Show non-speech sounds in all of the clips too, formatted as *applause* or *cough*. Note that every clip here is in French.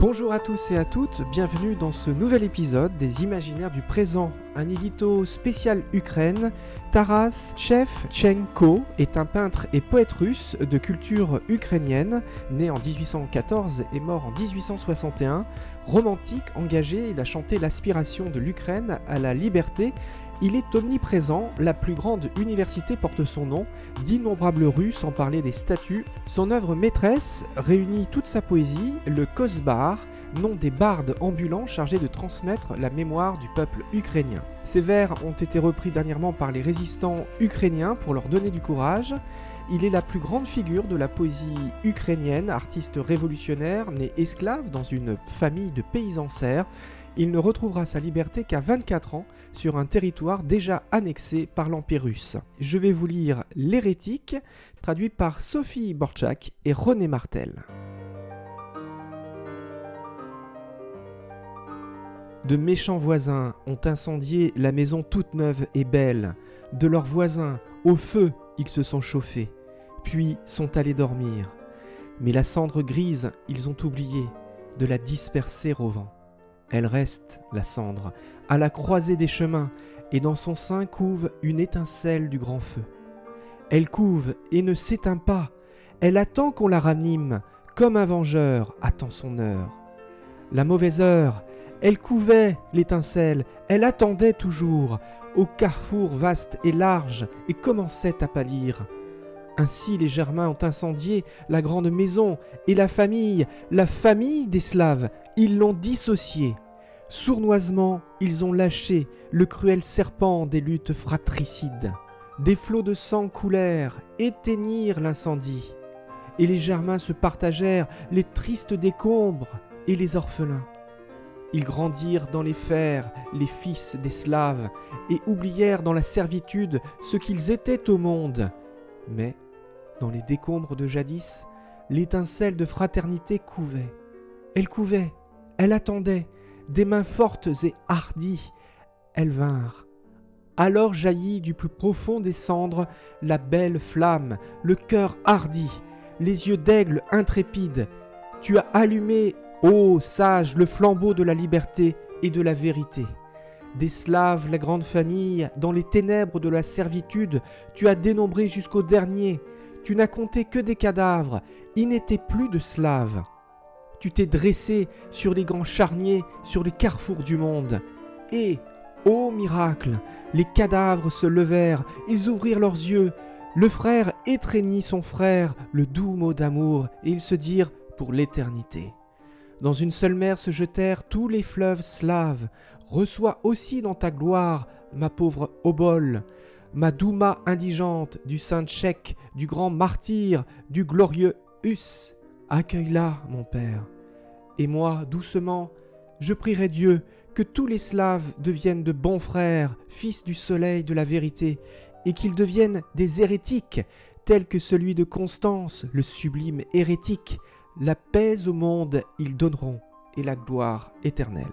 Bonjour à tous et à toutes, bienvenue dans ce nouvel épisode des Imaginaires du présent, un édito spécial Ukraine. Taras Shevchenko est un peintre et poète russe de culture ukrainienne, né en 1814 et mort en 1861. Romantique, engagé, il a chanté l'aspiration de l'Ukraine à la liberté il est omniprésent, la plus grande université porte son nom, d'innombrables rues sans parler des statues. Son œuvre maîtresse réunit toute sa poésie, le Kosbar, nom des bardes ambulants chargés de transmettre la mémoire du peuple ukrainien. Ces vers ont été repris dernièrement par les résistants ukrainiens pour leur donner du courage. Il est la plus grande figure de la poésie ukrainienne, artiste révolutionnaire, né esclave dans une famille de paysans serfs il ne retrouvera sa liberté qu'à 24 ans sur un territoire déjà annexé par l'Empire russe. Je vais vous lire L'hérétique, traduit par Sophie Borchak et René Martel. De méchants voisins ont incendié la maison toute neuve et belle. De leurs voisins, au feu, ils se sont chauffés, puis sont allés dormir. Mais la cendre grise, ils ont oublié de la disperser au vent. Elle reste, la cendre, à la croisée des chemins, et dans son sein couve une étincelle du grand feu. Elle couve et ne s'éteint pas, elle attend qu'on la ranime, comme un vengeur attend son heure. La mauvaise heure, elle couvait l'étincelle, elle attendait toujours, au carrefour vaste et large, et commençait à pâlir. Ainsi les Germains ont incendié la grande maison et la famille, la famille des Slaves, ils l'ont dissociée. Sournoisement, ils ont lâché le cruel serpent des luttes fratricides. Des flots de sang coulèrent, éteignirent l'incendie. Et les Germains se partagèrent les tristes décombres et les orphelins. Ils grandirent dans les fers, les fils des Slaves, et oublièrent dans la servitude ce qu'ils étaient au monde. Mais dans les décombres de jadis, l'étincelle de fraternité couvait. Elle couvait, elle attendait, des mains fortes et hardies, elles vinrent. Alors jaillit du plus profond des cendres la belle flamme, le cœur hardi, les yeux d'aigle intrépide. Tu as allumé, ô sage, le flambeau de la liberté et de la vérité. Des Slaves, la grande famille, dans les ténèbres de la servitude, tu as dénombré jusqu'au dernier, tu n'as compté que des cadavres, il n'était plus de slaves. Tu t'es dressé sur les grands charniers, sur les carrefours du monde. Et, ô miracle, les cadavres se levèrent, ils ouvrirent leurs yeux. Le frère étreignit son frère, le doux mot d'amour, et ils se dirent pour l'éternité. Dans une seule mer se jetèrent tous les fleuves slaves. Reçois aussi dans ta gloire, ma pauvre Obol ma Douma indigente, du saint tchèque, du grand martyr, du glorieux Hus. Accueille-la, mon Père. Et moi, doucement, je prierai Dieu que tous les Slaves deviennent de bons frères, fils du soleil de la vérité, et qu'ils deviennent des hérétiques, tels que celui de Constance, le sublime hérétique. La paix au monde ils donneront, et la gloire éternelle.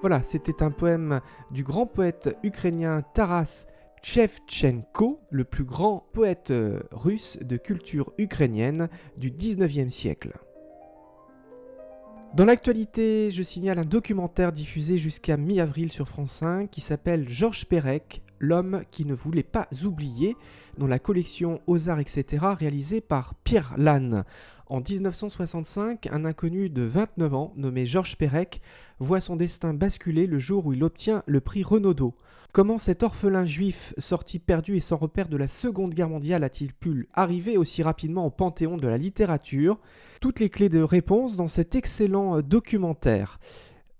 Voilà, c'était un poème du grand poète ukrainien Taras Shevchenko, le plus grand poète euh, russe de culture ukrainienne du 19e siècle. Dans l'actualité, je signale un documentaire diffusé jusqu'à mi-avril sur France 5 qui s'appelle Georges Perec, l'homme qui ne voulait pas oublier, dans la collection Aux Arts, etc., réalisée par Pierre Lannes. En 1965, un inconnu de 29 ans, nommé Georges Perec, voit son destin basculer le jour où il obtient le prix Renaudot. Comment cet orphelin juif sorti perdu et sans repère de la Seconde Guerre mondiale a-t-il pu arriver aussi rapidement au panthéon de la littérature? Toutes les clés de réponse dans cet excellent documentaire.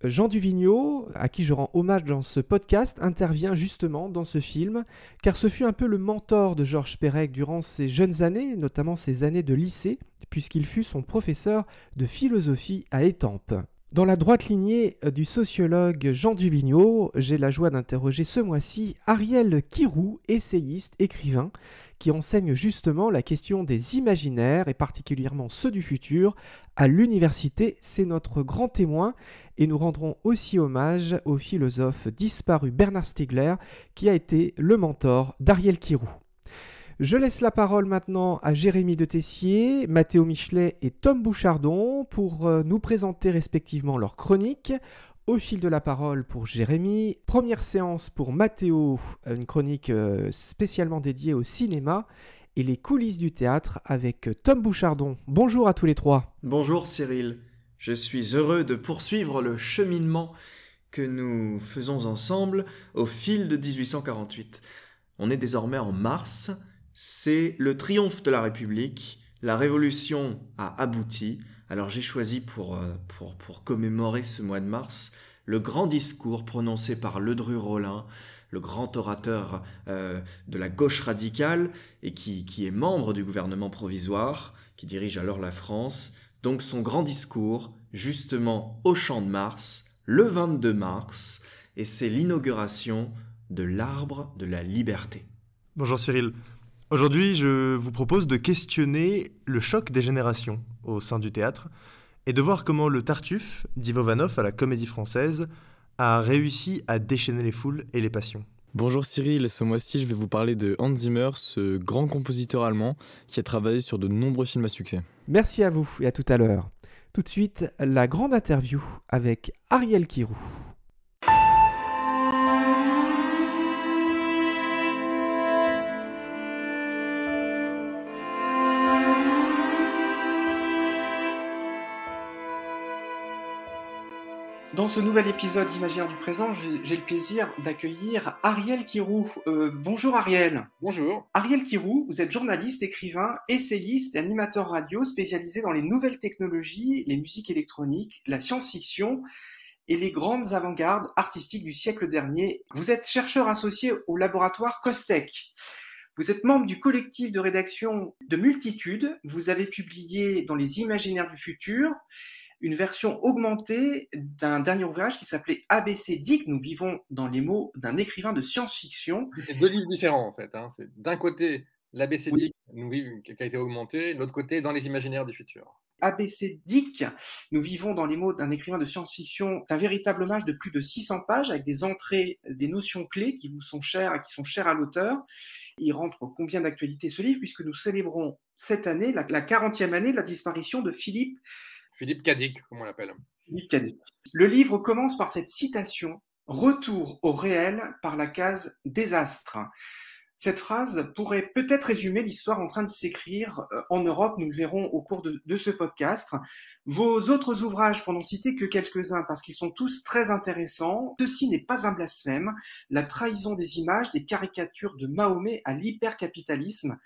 Jean Duvigneau, à qui je rends hommage dans ce podcast, intervient justement dans ce film, car ce fut un peu le mentor de Georges Perec durant ses jeunes années, notamment ses années de lycée, puisqu'il fut son professeur de philosophie à Étampes. Dans la droite lignée euh, du sociologue Jean Duvigneau, j'ai la joie d'interroger ce mois-ci Ariel Kirou, essayiste, écrivain, qui enseigne justement la question des imaginaires et particulièrement ceux du futur à l'université. C'est notre grand témoin et nous rendrons aussi hommage au philosophe disparu Bernard Stiegler qui a été le mentor d'Ariel Kirou. Je laisse la parole maintenant à Jérémy de Tessier, Mathéo Michelet et Tom Bouchardon pour euh, nous présenter respectivement leurs chroniques. Au fil de la parole pour Jérémy, première séance pour Mathéo, une chronique euh, spécialement dédiée au cinéma et les coulisses du théâtre avec Tom Bouchardon. Bonjour à tous les trois. Bonjour Cyril, je suis heureux de poursuivre le cheminement que nous faisons ensemble au fil de 1848. On est désormais en mars, c'est le triomphe de la République, la révolution a abouti, alors j'ai choisi pour, euh, pour, pour, commémorer ce mois de mars le grand discours prononcé par Ledru Rollin, le grand orateur euh, de la gauche radicale et qui, qui est membre du gouvernement provisoire, qui dirige alors la France. Donc son grand discours, justement au Champ de Mars, le 22 mars, et c'est l'inauguration de l'arbre de la liberté. Bonjour Cyril. Aujourd'hui, je vous propose de questionner le choc des générations au sein du théâtre et de voir comment le Tartuffe d'Ivo Vanov à la Comédie Française a réussi à déchaîner les foules et les passions. Bonjour Cyril, ce mois-ci je vais vous parler de Hans Zimmer, ce grand compositeur allemand qui a travaillé sur de nombreux films à succès. Merci à vous et à tout à l'heure. Tout de suite, la grande interview avec Ariel Kirou. Dans ce nouvel épisode d'Imaginaire du présent, j'ai le plaisir d'accueillir Ariel Kirou. Euh, bonjour Ariel. Bonjour. Ariel Kirou, vous êtes journaliste, écrivain, essayiste et animateur radio spécialisé dans les nouvelles technologies, les musiques électroniques, la science-fiction et les grandes avant-gardes artistiques du siècle dernier. Vous êtes chercheur associé au laboratoire Costec. Vous êtes membre du collectif de rédaction de Multitude. Vous avez publié dans les Imaginaires du futur une version augmentée d'un dernier ouvrage qui s'appelait ABC Dick. Nous vivons dans les mots d'un écrivain de science-fiction. C'est deux livres différents en fait. Hein. C'est d'un côté l'ABC Dick, nous vivons, qui a été augmenté, l'autre côté dans les imaginaires du futur. ABC Dick, nous vivons dans les mots d'un écrivain de science-fiction, un véritable hommage de plus de 600 pages avec des entrées, des notions clés qui vous sont chères et qui sont chères à l'auteur. Il rentre combien d'actualité ce livre puisque nous célébrons cette année la, la 40e année de la disparition de Philippe Philippe Cadic, comme on l'appelle. Philippe Cadic. Le livre commence par cette citation Retour au réel par la case désastre. Cette phrase pourrait peut-être résumer l'histoire en train de s'écrire euh, en Europe, nous le verrons au cours de, de ce podcast. Vos autres ouvrages, pour n'en citer que quelques-uns, parce qu'ils sont tous très intéressants, ceci n'est pas un blasphème, la trahison des images, des caricatures de Mahomet à l'hypercapitalisme,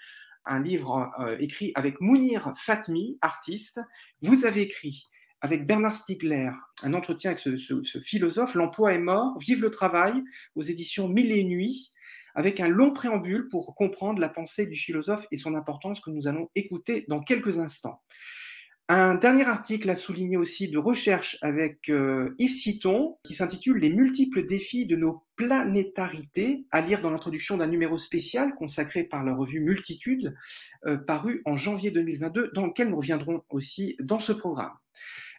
un livre euh, écrit avec Mounir Fatmi, artiste. Vous avez écrit avec Bernard Stiegler un entretien avec ce, philosophe, L'emploi est mort, vive le travail, aux éditions Mille et Nuits, avec un long préambule pour comprendre la pensée du philosophe et son importance que nous allons écouter dans quelques instants. Un dernier article à souligner aussi de recherche avec euh, Yves Citon qui s'intitule Les multiples défis de nos planétarités, à lire dans l'introduction d'un numéro spécial consacré par la revue Multitude, euh, paru en janvier 2022, dans lequel nous reviendrons aussi dans ce programme.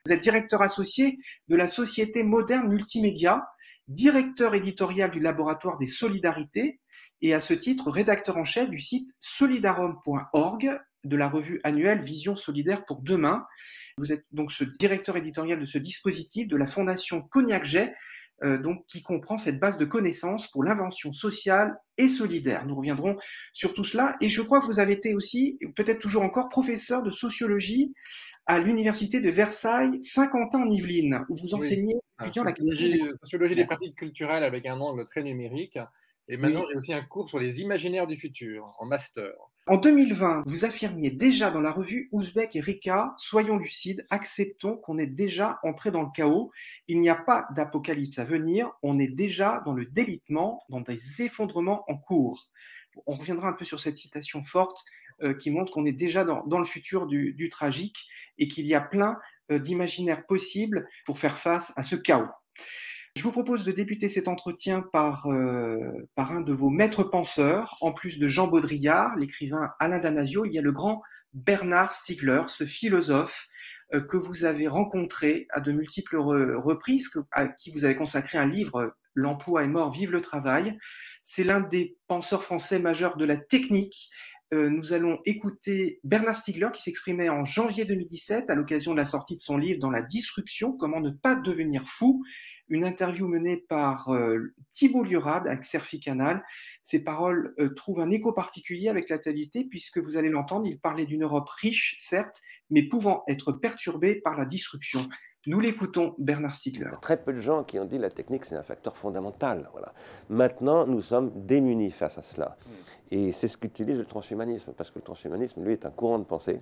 Vous êtes directeur associé de la Société moderne multimédia, directeur éditorial du laboratoire des solidarités et à ce titre rédacteur en chef du site solidarum.org de la revue annuelle Vision solidaire pour demain. Vous êtes donc ce directeur éditorial de ce dispositif de la Fondation Cognac Jet, euh, donc qui comprend cette base de connaissances pour l'invention sociale et solidaire. Nous reviendrons sur tout cela. Et je crois que vous avez été aussi, peut-être toujours encore, professeur de sociologie à l'université de Versailles, Saint-Quentin en Yvelines, où vous enseignez la sociologie, sociologie des pratiques culturelles avec un angle très numérique. Et maintenant, j'ai aussi un cours sur les imaginaires du futur en master. En 2020, vous affirmiez déjà dans la revue Ouzbek et Rika, soyons lucides, acceptons qu'on est déjà entré dans le chaos. Il n'y a pas d'apocalypse à venir, on est déjà dans le délitement, dans des effondrements en cours. On reviendra un peu sur cette citation forte euh, qui montre qu'on est déjà dans, le futur du, tragique et qu'il y a plein euh, d'imaginaires possibles pour faire face à ce chaos. Je vous propose de débuter cet entretien par, euh, par un de vos maîtres penseurs. En plus de Jean Baudrillard, l'écrivain Alain Damasio, il y a le grand Bernard Stiegler, ce philosophe euh, que vous avez rencontré à de multiples reprises, à qui vous avez consacré un livre, L'emploi est mort, vive le travail. C'est l'un des penseurs français majeurs de la technique euh, nous allons écouter Bernard Stiegler qui s'exprimait en janvier 2017 à l'occasion de la sortie de son livre Dans la disruption, comment ne pas devenir fou, une interview menée par euh, Thibault Liorade avec Serfi Canal. Ces paroles euh, trouvent un écho particulier avec l'actualité puisque vous allez l'entendre, il parlait d'une Europe riche, certes, mais pouvant être perturbée par la disruption. Nous l'écoutons, Bernard Stiegler. Très peu de gens qui ont dit la technique, c'est un facteur fondamental. Voilà. Maintenant, nous sommes démunis face à cela. Et c'est ce qu'utilise le transhumanisme, parce que le transhumanisme, lui, est un courant de pensée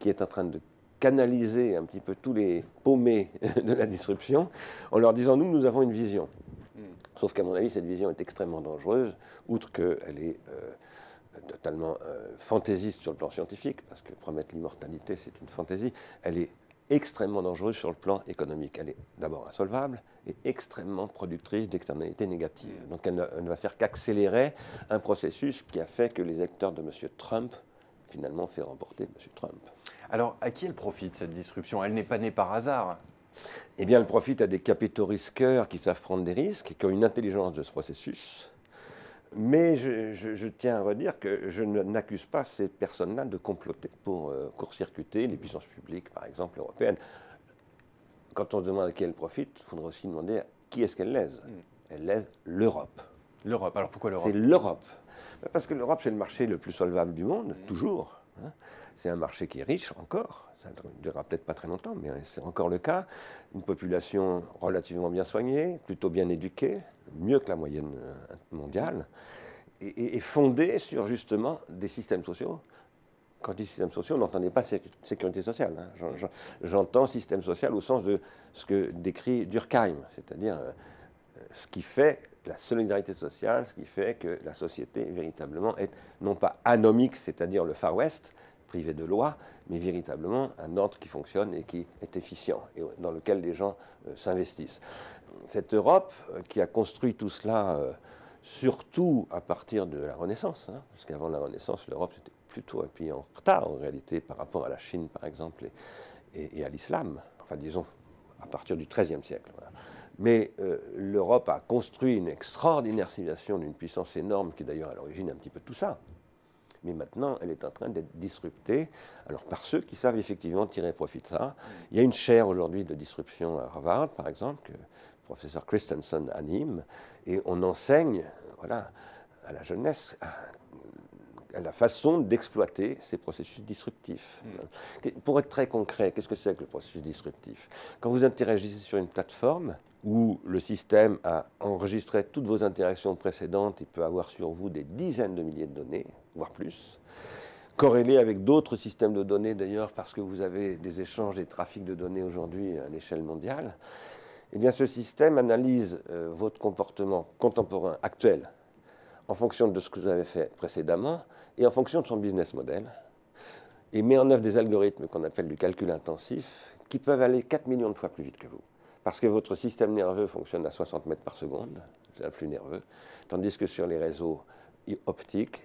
qui est en train de canaliser un petit peu tous les paumés *laughs* de la disruption en leur disant, nous, nous avons une vision. Sauf qu'à mon avis, cette vision est extrêmement dangereuse, outre qu'elle est... Euh, totalement euh, fantaisiste sur le plan scientifique, parce que promettre l'immortalité, c'est une fantaisie, elle est extrêmement dangereuse sur le plan économique. Elle est d'abord insolvable et extrêmement productrice d'externalités négatives. Mm. Donc elle ne, va faire qu'accélérer un processus qui a fait que les électeurs de M. Trump finalement fait remporter M. Trump. Alors à qui elle profite cette disruption? Elle n'est pas née par hasard. Eh bien, elle profite à des capitaux risqueurs qui savent prendre des risques et qui ont une intelligence de ce processus mais je, tiens à redire que je n'accuse pas ces personnes-là de comploter pour euh, court-circuiter les puissances publiques, par exemple européennes. Quand on se demande à qui elles profitent, il faudra aussi demander à qui est-ce qu'elles lèsent. Hmm. Elles lèsent l'Europe. L'Europe, alors pourquoi l'Europe? C'est l'Europe. Parce que l'Europe, c'est le marché le plus solvable du monde, toujours. Hein. C'est un marché qui est riche encore. Ça ne durera peut-être pas très longtemps, mais c'est encore le cas. Une population relativement bien soignée, plutôt bien éduquée, mieux que la moyenne euh, mondiale, et, fondée sur justement des systèmes sociaux. Quand je dis système social, on n'entendait pas sécurité sociale. Hein. J'entends système social au sens de ce que décrit Durkheim, c'est-à-dire euh, ce qui fait la solidarité sociale, ce qui fait que la société véritablement est non pas anomique, c'est-à-dire le Far West, privé de loi, mais véritablement un ordre qui fonctionne et qui est efficient et dans lequel les gens euh, s'investissent cette Europe euh, qui a construit tout cela euh, surtout à partir de la Renaissance, hein, parce qu'avant la Renaissance, l'Europe était plutôt un pays en retard en réalité par rapport à la Chine par exemple et, à l'islam, enfin disons à partir du XIIIe siècle. Mais euh, l'Europe a construit une extraordinaire civilisation d'une puissance énorme qui d'ailleurs à l'origine un petit peu tout ça. Mais maintenant, elle est en train d'être disruptée alors, par ceux qui savent effectivement tirer profit de ça. Il y a une chaire aujourd'hui de disruption à Harvard, par exemple, professeur Christensen anime, et on enseigne voilà, à la jeunesse à, la façon d'exploiter ces processus disruptifs. Hmm. Pour être très concret, qu'est-ce que c'est que le processus disruptif? Quand vous interagissez sur une plateforme où le système a enregistré toutes vos interactions précédentes, il peut avoir sur vous des dizaines de milliers de données, voire plus, corrélées avec d'autres systèmes de données d'ailleurs, parce que vous avez des échanges et trafics de données aujourd'hui à l'échelle mondiale, eh bien, ce système analyse euh, votre comportement contemporain actuel en fonction de ce que vous avez fait précédemment et en fonction de son business model et met en œuvre des algorithmes qu'on appelle du calcul intensif qui peuvent aller 4 millions de fois plus vite que vous. Parce que votre système nerveux fonctionne à 60 mètres par seconde, c'est un flux nerveux, tandis que sur les réseaux optiques,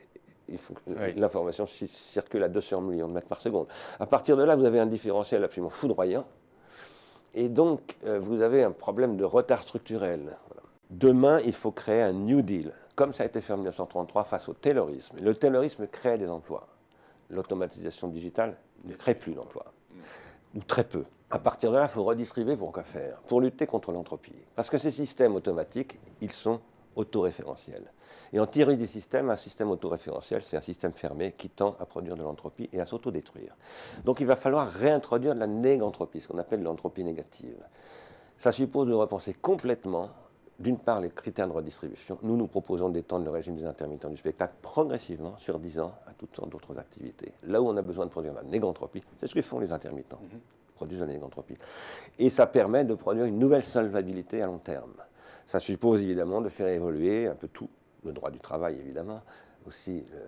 l'information circule à 200 millions de mètres par seconde. À partir de là, vous avez un différentiel absolument foudroyant et donc, euh, vous avez un problème de retard structurel. Demain, il faut créer un New Deal, comme ça a été fait en 1933 face au taylorisme. Le taylorisme crée des emplois. L'automatisation digitale ne crée plus d'emplois, ou très peu. À partir de là, il faut redistribuer pour quoi faire Pour lutter contre l'entropie. Parce que ces systèmes automatiques, ils sont autoréférentiels. Et en théorie des systèmes, un système autoréférentiel, c'est un système fermé qui tend à produire de l'entropie et à s'autodétruire. Donc il va falloir réintroduire de la négantropie, ce qu'on appelle l'entropie négative. Ça suppose de repenser complètement, d'une part, les critères de redistribution. Nous, nous proposons d'étendre le régime des intermittents du spectacle progressivement sur 10 ans à toutes sortes d'autres activités. Là où on a besoin de produire de la négantropie, c'est ce que font les intermittents. Ils produisent de la négantropie. Et ça permet de produire une nouvelle solvabilité à long terme. Ça suppose évidemment de faire évoluer un peu tout, le droit du travail évidemment, aussi euh,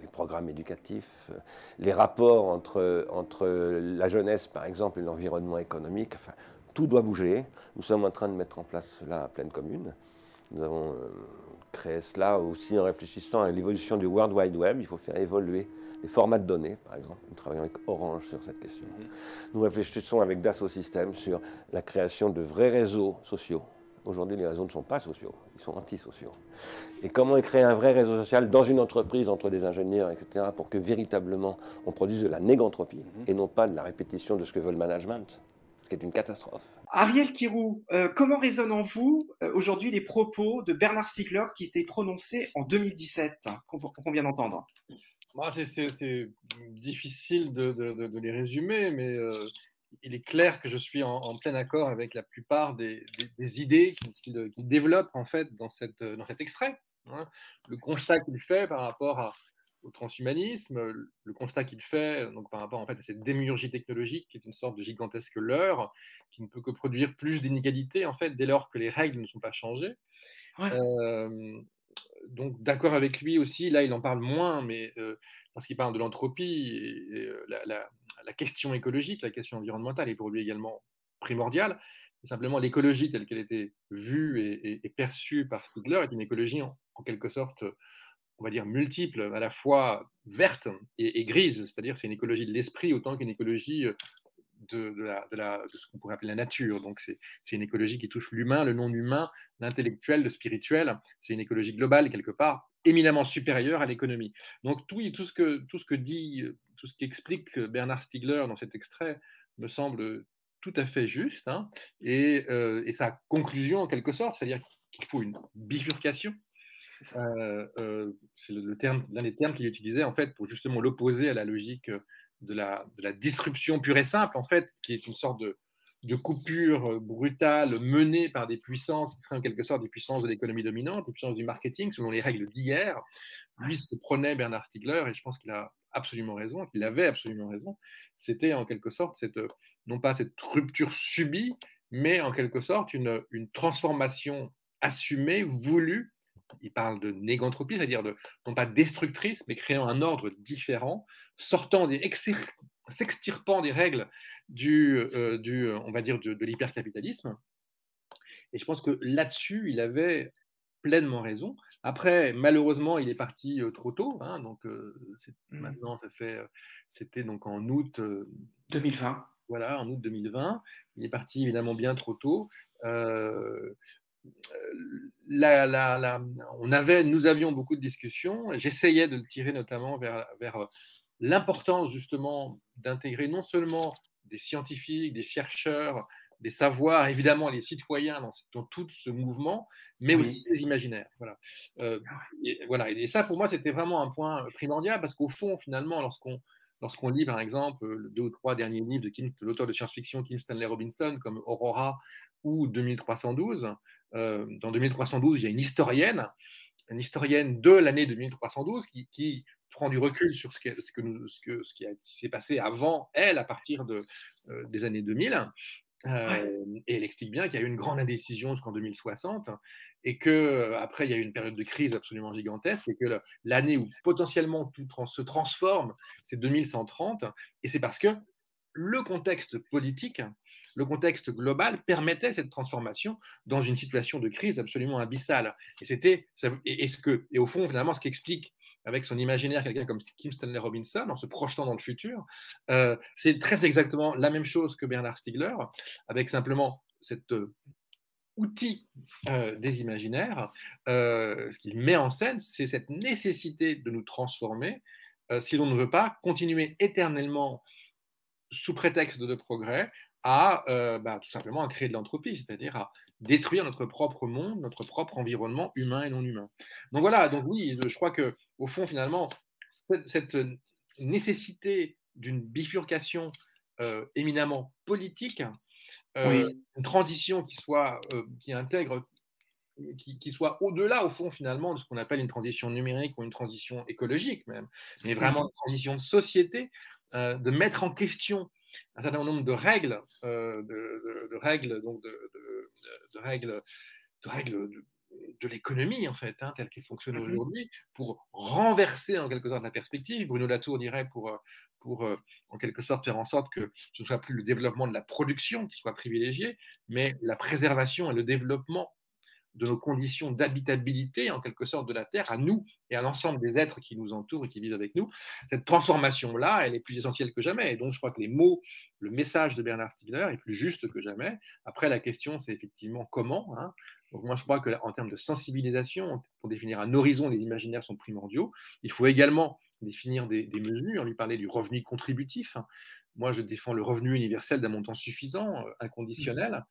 les programmes éducatifs, euh, les rapports entre, entre la jeunesse par exemple et l'environnement économique, tout doit bouger. Nous sommes en train de mettre en place cela à pleine commune. Nous avons euh, créé cela aussi en réfléchissant à l'évolution du World Wide Web. Il faut faire évoluer les formats de données, par exemple. Nous travaillons avec Orange sur cette question. Mm-hmm. Nous réfléchissons avec Dassault Systèmes sur la création de vrais réseaux sociaux Aujourd'hui, les réseaux ne sont pas sociaux, ils sont antisociaux. Et comment créer un vrai réseau social dans une entreprise entre des ingénieurs, etc., pour que véritablement on produise de la négantropie Mhm. et non pas de la répétition de ce que veut le management, ce qui est une catastrophe. Ariel Kirou, euh, comment résonnent en vous euh, aujourd'hui les propos de Bernard Stiegler qui étaient prononcés en 2017, hein, qu'on qu'on vient d'entendre? Moi, c'est- difficile de, de- de- de les résumer, mais euh, il est clair que je suis en, en plein accord avec la plupart des, des- des idées qu'il qu'il- développe en fait dans, cette, dans cet extrait. hein. Le constat qu'il fait par rapport à- au transhumanisme, le constat qu'il fait donc, par rapport en fait, à cette démiurgie technologique qui est une sorte de gigantesque leurre qui ne peut que produire plus d'inégalités en fait, dès lors que les règles ne sont pas changées. Ouais. Euh, donc d'accord avec lui aussi, là il en parle moins, mais euh, parce qu'il parle de l'entropie, la, question écologique, la question environnementale est pour lui également primordiale. Simplement l'écologie telle qu'elle était vue et, perçue par Stigler est une écologie en, quelque sorte, on va dire multiple, à la fois verte et, grise, c'est-à-dire c'est une écologie de l'esprit autant qu'une écologie de, de la- de la- de ce qu'on pourrait appeler la nature. Donc c'est une écologie qui touche l'humain, le non-humain, l'intellectuel, le spirituel. C'est une écologie globale, quelque part, éminemment supérieure à l'économie. Donc tout, tout, ce que, tout ce que dit, tout ce qu'explique Bernard Stiegler dans cet extrait me semble tout à fait juste. hein. et, euh, et sa conclusion, en quelque sorte, c'est-à-dire qu'il faut une bifurcation. Euh, euh, c'est le terme, l'un des termes qu'il utilisait en fait pour justement l'opposer à la logique de la, disruption pure et simple, en fait, qui est une sorte de, coupure brutale menée par des puissances qui seraient en quelque sorte des puissances de l'économie dominante, des puissances du marketing selon les règles d'hier. Lui, ce que prenait Bernard Stiegler, et je pense qu'il a absolument raison, qu'il avait absolument raison, c'était en quelque sorte cette, non pas cette rupture subie, mais en quelque sorte une, une transformation assumée, voulue. Il parle de négantropie, c'est-à-dire de, non pas destructrice, mais créant un ordre différent, sortant des s'extirpant des règles du, euh, du, on va dire, de, de l'hypercapitalisme. Et je pense que là-dessus, il avait pleinement raison. Après, malheureusement, il est parti euh, trop tôt. Hein, donc, euh, mmh. maintenant, ça fait, euh, c'était donc en août 2020. Voilà, en août 2020. Il est parti évidemment bien trop tôt. Euh, la, la, la, on avait, nous avions beaucoup de discussions. J'essayais de le tirer notamment vers, vers l'importance justement d'intégrer non seulement des scientifiques, des chercheurs, des savoirs, évidemment les citoyens dans, dans tout ce mouvement, mais oui. aussi les imaginaires. Voilà. Euh, et, voilà. et ça, pour moi, c'était vraiment un point primordial parce qu'au fond, finalement, lorsqu'on lorsqu'on lit, par exemple, le deux ou trois derniers livres de, Kim, de l'auteur de science-fiction Kim Stanley Robinson, comme Aurora ou 2312, euh, dans 2312, il y a une historienne, une historienne de l'année 2312 qui, qui, prend du recul sur ce, que, ce, que nous, ce, que, ce qui s'est passé avant elle, à partir de, euh, des années 2000. Euh, ouais. Et elle explique bien qu'il y a eu une grande indécision jusqu'en 2060 et que après il y a eu une période de crise absolument gigantesque et que l'année où potentiellement tout trans se transforme, c'est 2130 et c'est parce que le contexte politique, le contexte global permettait cette transformation dans une situation de crise absolument abyssale. Et c'était et, et, ce que et au fond finalement ce qui explique avec son imaginaire quelqu'un comme Kim Stanley Robinson, en se projetant dans le futur, euh, c'est très exactement la même chose que Bernard Stiegler, avec simplement cet euh, outil euh, des imaginaires. ce qu'il met en scène, c'est cette nécessité de nous transformer si l'on ne veut pas continuer éternellement, sous prétexte de progrès, à bah, tout simplement créer de l'entropie, c'est-à-dire à détruire notre propre monde, notre propre environnement humain et non humain. Donc voilà, donc oui, je crois que au fond finalement cette, cette nécessité d'une bifurcation euh, éminemment politique, euh, oui. une transition qui soit euh, qui intègre qui, qui, soit au-delà, au fond, finalement, de ce qu'on appelle une transition numérique ou une transition écologique même, mais vraiment une transition de société, de mettre en question un certain nombre de règles, de, de, de, règles, donc de, de règles, de règles de, l'économie en fait, hein, telle qu'elle fonctionne mm -hmm. aujourd'hui, pour renverser en quelque sorte la perspective. Bruno Latour dirait pour, pour en quelque sorte faire en sorte que ce ne soit plus le développement de la production qui soit privilégié, mais la préservation et le développement de nos conditions d'habitabilité, en quelque sorte, de la Terre, à nous et à l'ensemble des êtres qui nous entourent et qui vivent avec nous. Cette transformation-là, elle est plus essentielle que jamais. Et donc, je crois que les mots, le message de Bernard Stiegler est plus juste que jamais. Après, la question, c'est effectivement comment. Hein. Donc, moi, je crois qu'en termes de sensibilisation, pour définir un horizon, les imaginaires sont primordiaux. Il faut également définir des, mesures. Lui parlait du revenu contributif. Moi, je défends le revenu universel d'un montant suffisant, euh, inconditionnel.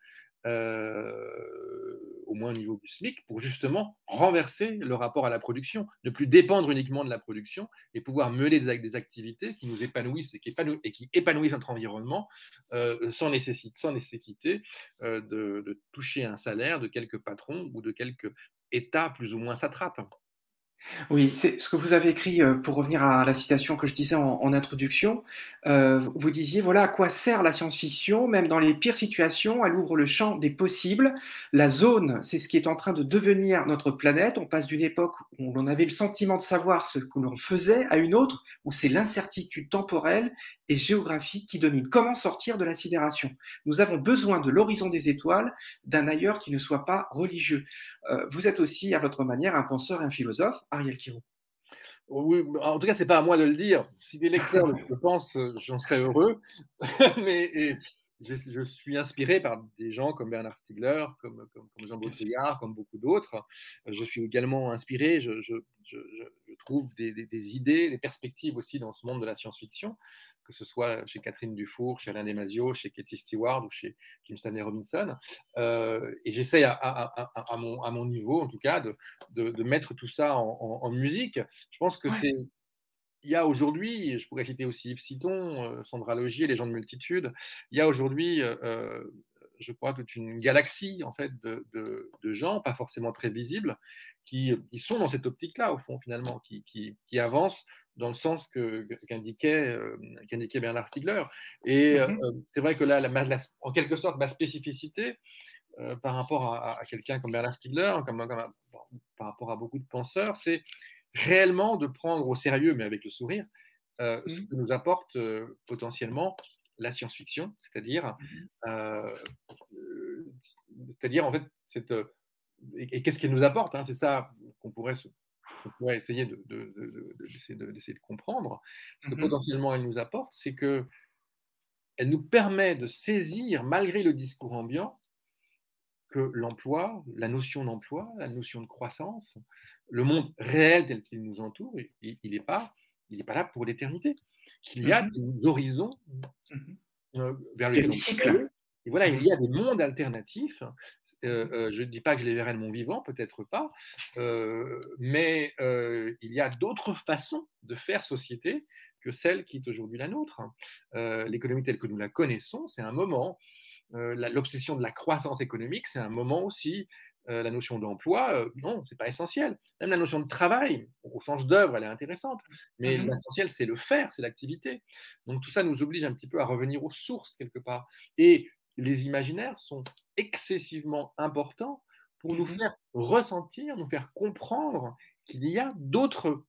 Euh, au moins au niveau du SMIC, pour justement renverser le rapport à la production, ne plus dépendre uniquement de la production et pouvoir mener des, activités qui nous épanouissent et qui, épanouissent, notre environnement euh, sans, nécessité, de, de, toucher un salaire de quelques patrons ou de quelques États plus ou moins satrapes. Oui, c'est ce que vous avez écrit, euh, pour revenir à la citation que je disais en introduction, euh, vous disiez: «Voilà à quoi sert la science-fiction, même dans les pires situations, elle ouvre le champ des possibles. La zone, c'est ce qui est en train de devenir notre planète. On passe d'une époque où l'on avait le sentiment de savoir ce que l'on faisait à une autre où c'est l'incertitude temporelle et géographique qui domine. Comment sortir de la sidération? Nous avons besoin de l'horizon des étoiles, d'un ailleurs qui ne soit pas religieux». Euh, vous êtes aussi, à votre manière, un penseur et un philosophe, Ariel Kiro. Oui, en tout cas, c'est pas à moi de le dire. Si des lecteurs le pensent, j'en serais heureux. *laughs* Mais je, suis inspiré par des gens comme Bernard Stiegler, comme, Jean Baudrillard, comme beaucoup d'autres. Je suis également inspiré, je, trouve des, des, idées, des perspectives aussi dans ce monde de la science-fiction que ce soit chez Catherine Dufour, chez Alain Desmazio, chez Katie Stewart ou chez Kim Stanley Robinson. Euh, et j'essaye à, mon, niveau, en tout cas, de, mettre tout ça en, musique. Je pense que c'est. Il y a aujourd'hui, je pourrais citer aussi Yves Citon, euh, Sandra Logier, Les gens de multitude, il y a aujourd'hui euh, je crois, toute une galaxie en fait de, gens, pas forcément très visibles, qui, sont dans cette optique-là, au fond, finalement, qui, qui, avancent dans le sens euh, qu'indiquait Bernard Stiegler. Et euh, mm-hmm. euh, c'est vrai que là, en quelque sorte, ma spécificité par rapport à, quelqu'un comme Bernard Stiegler, comme, par rapport à beaucoup de penseurs, c'est réellement de prendre au sérieux, mais avec le sourire, ce mm-hmm. que nous apporte potentiellement la science-fiction, c'est-à-dire, mmh c'est-à-dire en fait, cette, et, qu'est-ce qu'elle nous apporte hein, C'est ça qu'on pourrait, pourrait, essayer de, de, de, de, comprendre. Ce que mmh potentiellement elle nous apporte, c'est que elle nous permet de saisir, malgré le discours ambiant, que l'emploi, la notion d'emploi, la notion de croissance, le monde réel tel qu'il nous entoure, il n'est pas, il pas là pour l'éternité. Qu'il y a mmh des horizons mmh euh, vers lesquels on Et voilà, il y a des mondes alternatifs. Euh, euh, je ne dis pas que je les verrai de mon vivant, peut-être pas, mais il y a d'autres façons de faire société que celle qui est aujourd'hui la nôtre. L'économie telle que nous la connaissons, c'est un moment. L'obsession de la croissance économique, c'est un moment aussi euh, la notion d'emploi, euh, non, c'est pas essentiel. Même la notion de travail, au sens d'œuvre, elle est intéressante. Mais mmh l'essentiel, c'est le faire, c'est l'activité. Donc tout ça nous oblige un petit peu à revenir aux sources quelque part. Et les imaginaires sont excessivement importants pour nous mmh faire ressentir, nous faire comprendre qu'il y a d'autres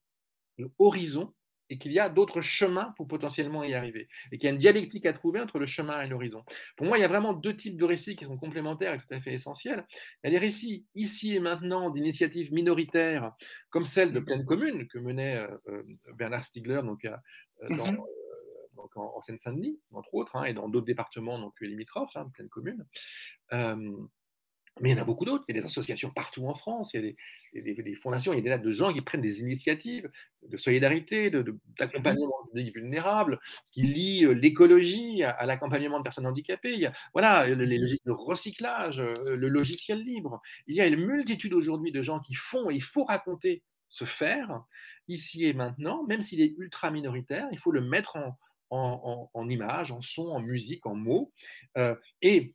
horizons et qu'il y a d'autres chemins pour potentiellement y arriver, et qu'il y a une dialectique à trouver entre le chemin et l'horizon. Pour moi, il y a vraiment deux types de récits qui sont complémentaires et tout à fait essentiels. Il y a les récits ici et maintenant d'initiatives minoritaires, comme celle de Pleine Commune que menait euh, euh, Bernard Stiegler donc, euh, en, Seine-Saint-Denis, entre autres, hein, et dans d'autres départements donc limitrophes, hein, Pleine Commune. Mais il y en a beaucoup d'autres. Il y a des associations partout en France, il y a des, fondations, il y a des tas de gens qui prennent des initiatives de solidarité, d'accompagnement de, publics vulnérables, qui lient euh, l'écologie à, l'accompagnement de personnes handicapées. Il y a, voilà, les logiques de recyclage, euh, le logiciel libre. Il y a une multitude aujourd'hui de gens qui font, et il faut raconter ce faire, ici et maintenant, même s'il est ultra minoritaire, il faut le mettre en, en, en, image, en son, en musique, en mots. Euh, et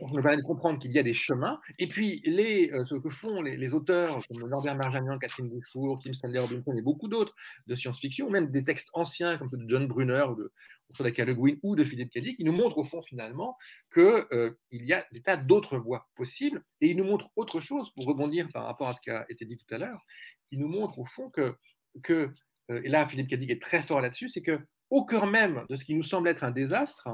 on de comprendre qu'il y a des chemins. Et puis, les, euh, ce que font les, auteurs comme Norbert Marjanian, Catherine Dufour, Kim Stanley Robinson et beaucoup d'autres de science-fiction, même des textes anciens comme ceux de John Brunner ou de Ursula K. Le ou de Philippe Cadic, qui nous montrent au fond finalement qu'il euh, y a des tas d'autres voies possibles. Et ils nous montrent autre chose, pour rebondir par rapport à ce qui a été dit tout à l'heure, ils nous montrent au fond que, que euh, et là Philippe Cadic est très fort là-dessus, c'est que au cœur même de ce qui nous semble être un désastre,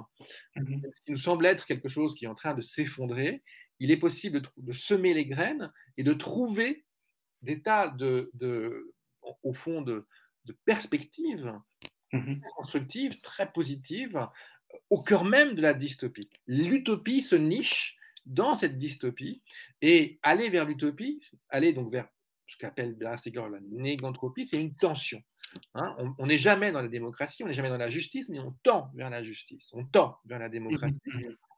Mhm. ce qui nous semble être quelque chose qui est en train de s'effondrer, il est possible de, de semer les graines et de trouver des tas de, de au fond, de, de perspectives Mhm. constructives, très positives, au cœur même de la dystopie. L'utopie se niche dans cette dystopie et aller vers l'utopie, aller donc vers ce qu'appelle Bernard la négantropie, c'est une tension. Hein, on n'est jamais dans la démocratie, on n'est jamais dans la justice, mais on tend vers la justice, on tend vers la démocratie.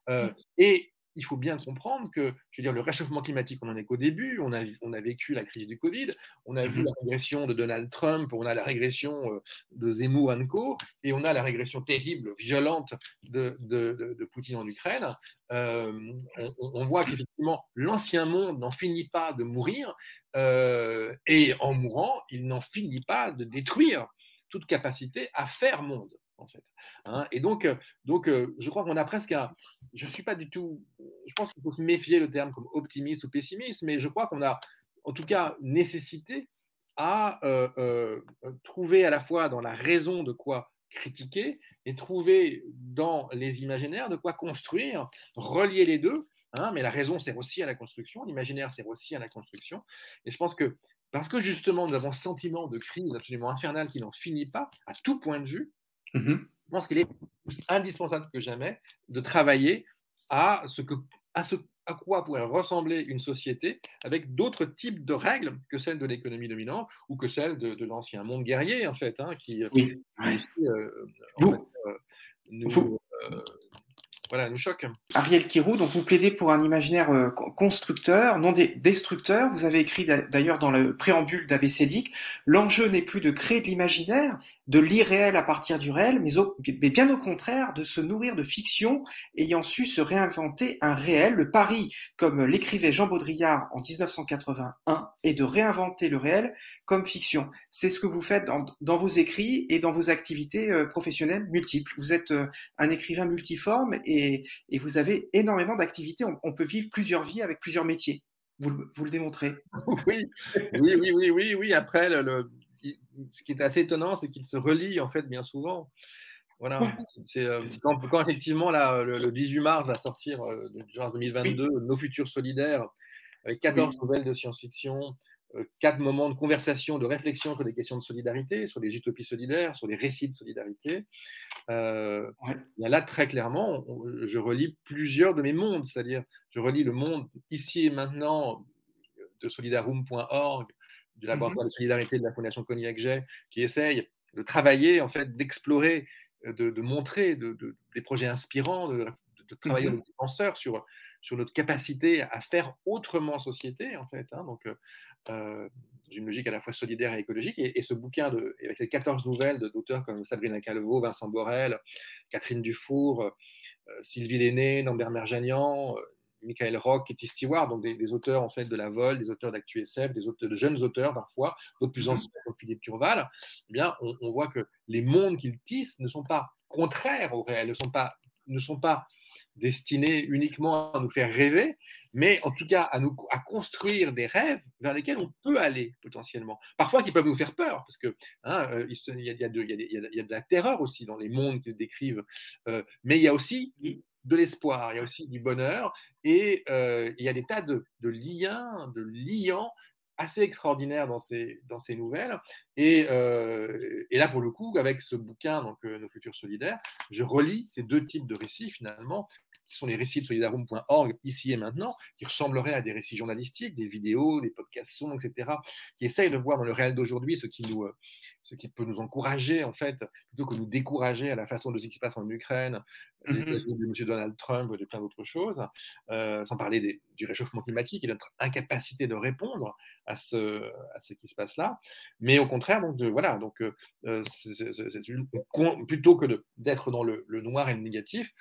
Euh, et il faut bien comprendre que, je veux dire, le réchauffement climatique, on n'en est qu'au début. On a, on a vécu la crise du Covid, on a vu Mhm. la régression de Donald Trump, on a la régression euh, de Zemmour Co, et on a la régression terrible, violente de, de, de- de Poutine en Ukraine. Euh, on, on voit qu'effectivement, l'ancien monde n'en finit pas de mourir, euh, et en mourant, il n'en finit pas de détruire toute capacité à faire monde. En fait. Hein, et donc, euh, donc euh, je crois qu'on a presque un. Je ne suis pas du tout. Je pense qu'il faut se méfier le terme comme optimiste ou pessimiste, mais je crois qu'on a, en tout cas, nécessité à euh, trouver à la fois dans la raison de quoi critiquer et trouver dans les imaginaires de quoi construire, relier les deux. Hein, mais la raison sert aussi à la construction, l'imaginaire sert aussi à la construction. Et je pense que parce que justement nous avons ce sentiment de crise absolument infernale qui n'en finit pas, à tout point de vue, Mhm. je pense qu'il est plus indispensable que jamais de travailler à ce, que, à ce à quoi pourrait ressembler une société avec d'autres types de règles que celles de l'économie dominante ou que celles de, de l'ancien monde guerrier, en fait, hein, qui, Oui. qui aussi, euh, en Vous- fait, euh, nous, vous- euh, voilà, nous choque. Ariel Kirou, donc vous plaidez pour un imaginaire euh, con- constructeur, non destructeur. Vous avez écrit d'a- d'ailleurs dans le préambule d'ABCDIC, l'enjeu n'est plus de créer de l'imaginaire, de l'irréel à partir du réel, mais, au- mais bien au contraire de se nourrir de fiction ayant su se réinventer un réel. Le pari, comme l'écrivait Jean Baudrillard en 1981, est de réinventer le réel comme fiction. C'est ce que vous faites dans, dans vos écrits et dans vos activités euh, professionnelles multiples. Vous êtes euh, un écrivain multiforme et, et vous avez énormément d'activités. On, peut vivre plusieurs vies avec plusieurs métiers. Vous, vous le démontrez. oui, *laughs* oui, oui, oui, oui, oui. Après, le, le- ce qui est assez étonnant, c'est qu'il se relie en fait bien souvent. Voilà. C'est- euh, quand, quand effectivement là, le, le 18 mars va sortir, euh, de- genre 2022, Nos futurs solidaires, avec 14 Oui. nouvelles de science-fiction, euh, quatre moments de conversation, de réflexion sur des questions de solidarité, sur des utopies solidaires, sur des récits de solidarité. Euh, Ouais. là, très clairement, on- je relis plusieurs de mes mondes, c'est-à-dire je relis le monde ici et maintenant de solidaroom.org, du laboratoire de solidarité de la Fondation Cognac-Jet, qui essaye de travailler, en fait, d'explorer, euh, de, de montrer de- de- des projets inspirants, de, travailler Mhm. avec des penseurs sur, sur notre capacité à faire autrement société, en fait. hein. donc, euh, euh, une logique à la fois solidaire et écologique. Et, et ce bouquin, de, avec les 14 nouvelles d'auteurs comme Sabrina Calvo, Vincent Borel, Catherine Dufour, euh, Sylvie Lenné, Lambert Merjanian, euh, Michael Rock, Kitty Stewart, donc des, des auteurs en fait de la Vol, des auteurs d'Actu SF, des auteurs, de jeunes auteurs parfois, d'autres plus Mhm. anciens comme Philippe Curval, eh bien, on, on voit que les mondes qu'ils tissent ne sont pas contraires au réel, ne sont pas, ne sont pas destinés uniquement à nous faire rêver, mais en tout cas à, nous, à construire des rêves vers lesquels on peut aller potentiellement. Parfois qui peuvent nous faire peur, parce que hein, euh, y a, y a de- il y a de la terreur aussi dans les mondes qu'ils décrivent, euh, mais il y a aussi de l'espoir, il y a aussi du bonheur, et euh, il y a des tas de, liens, de liants assez extraordinaires dans ces, dans ces nouvelles. Et, euh, et là, pour le coup, avec ce bouquin, donc euh, Nos futurs solidaires, je relis ces deux types de récits finalement, qui sont les récits de solidarum.org ici et maintenant, qui ressembleraient à des récits journalistiques, des vidéos, des podcasts sons, etc., qui essayent de voir dans le réel d'aujourd'hui ce qui nous, euh, ce qui peut nous encourager en fait, plutôt que nous décourager à la façon de ce qui se passe en Ukraine, des Mhm. États-Unis de M. Donald Trump, de plein d'autres choses, euh, sans parler des- du réchauffement climatique et de notre incapacité de répondre à ce, à ce qui se passe là. Mais au contraire, donc de, voilà, donc euh, une- plutôt que de- d'être dans le, le noir et le négatif,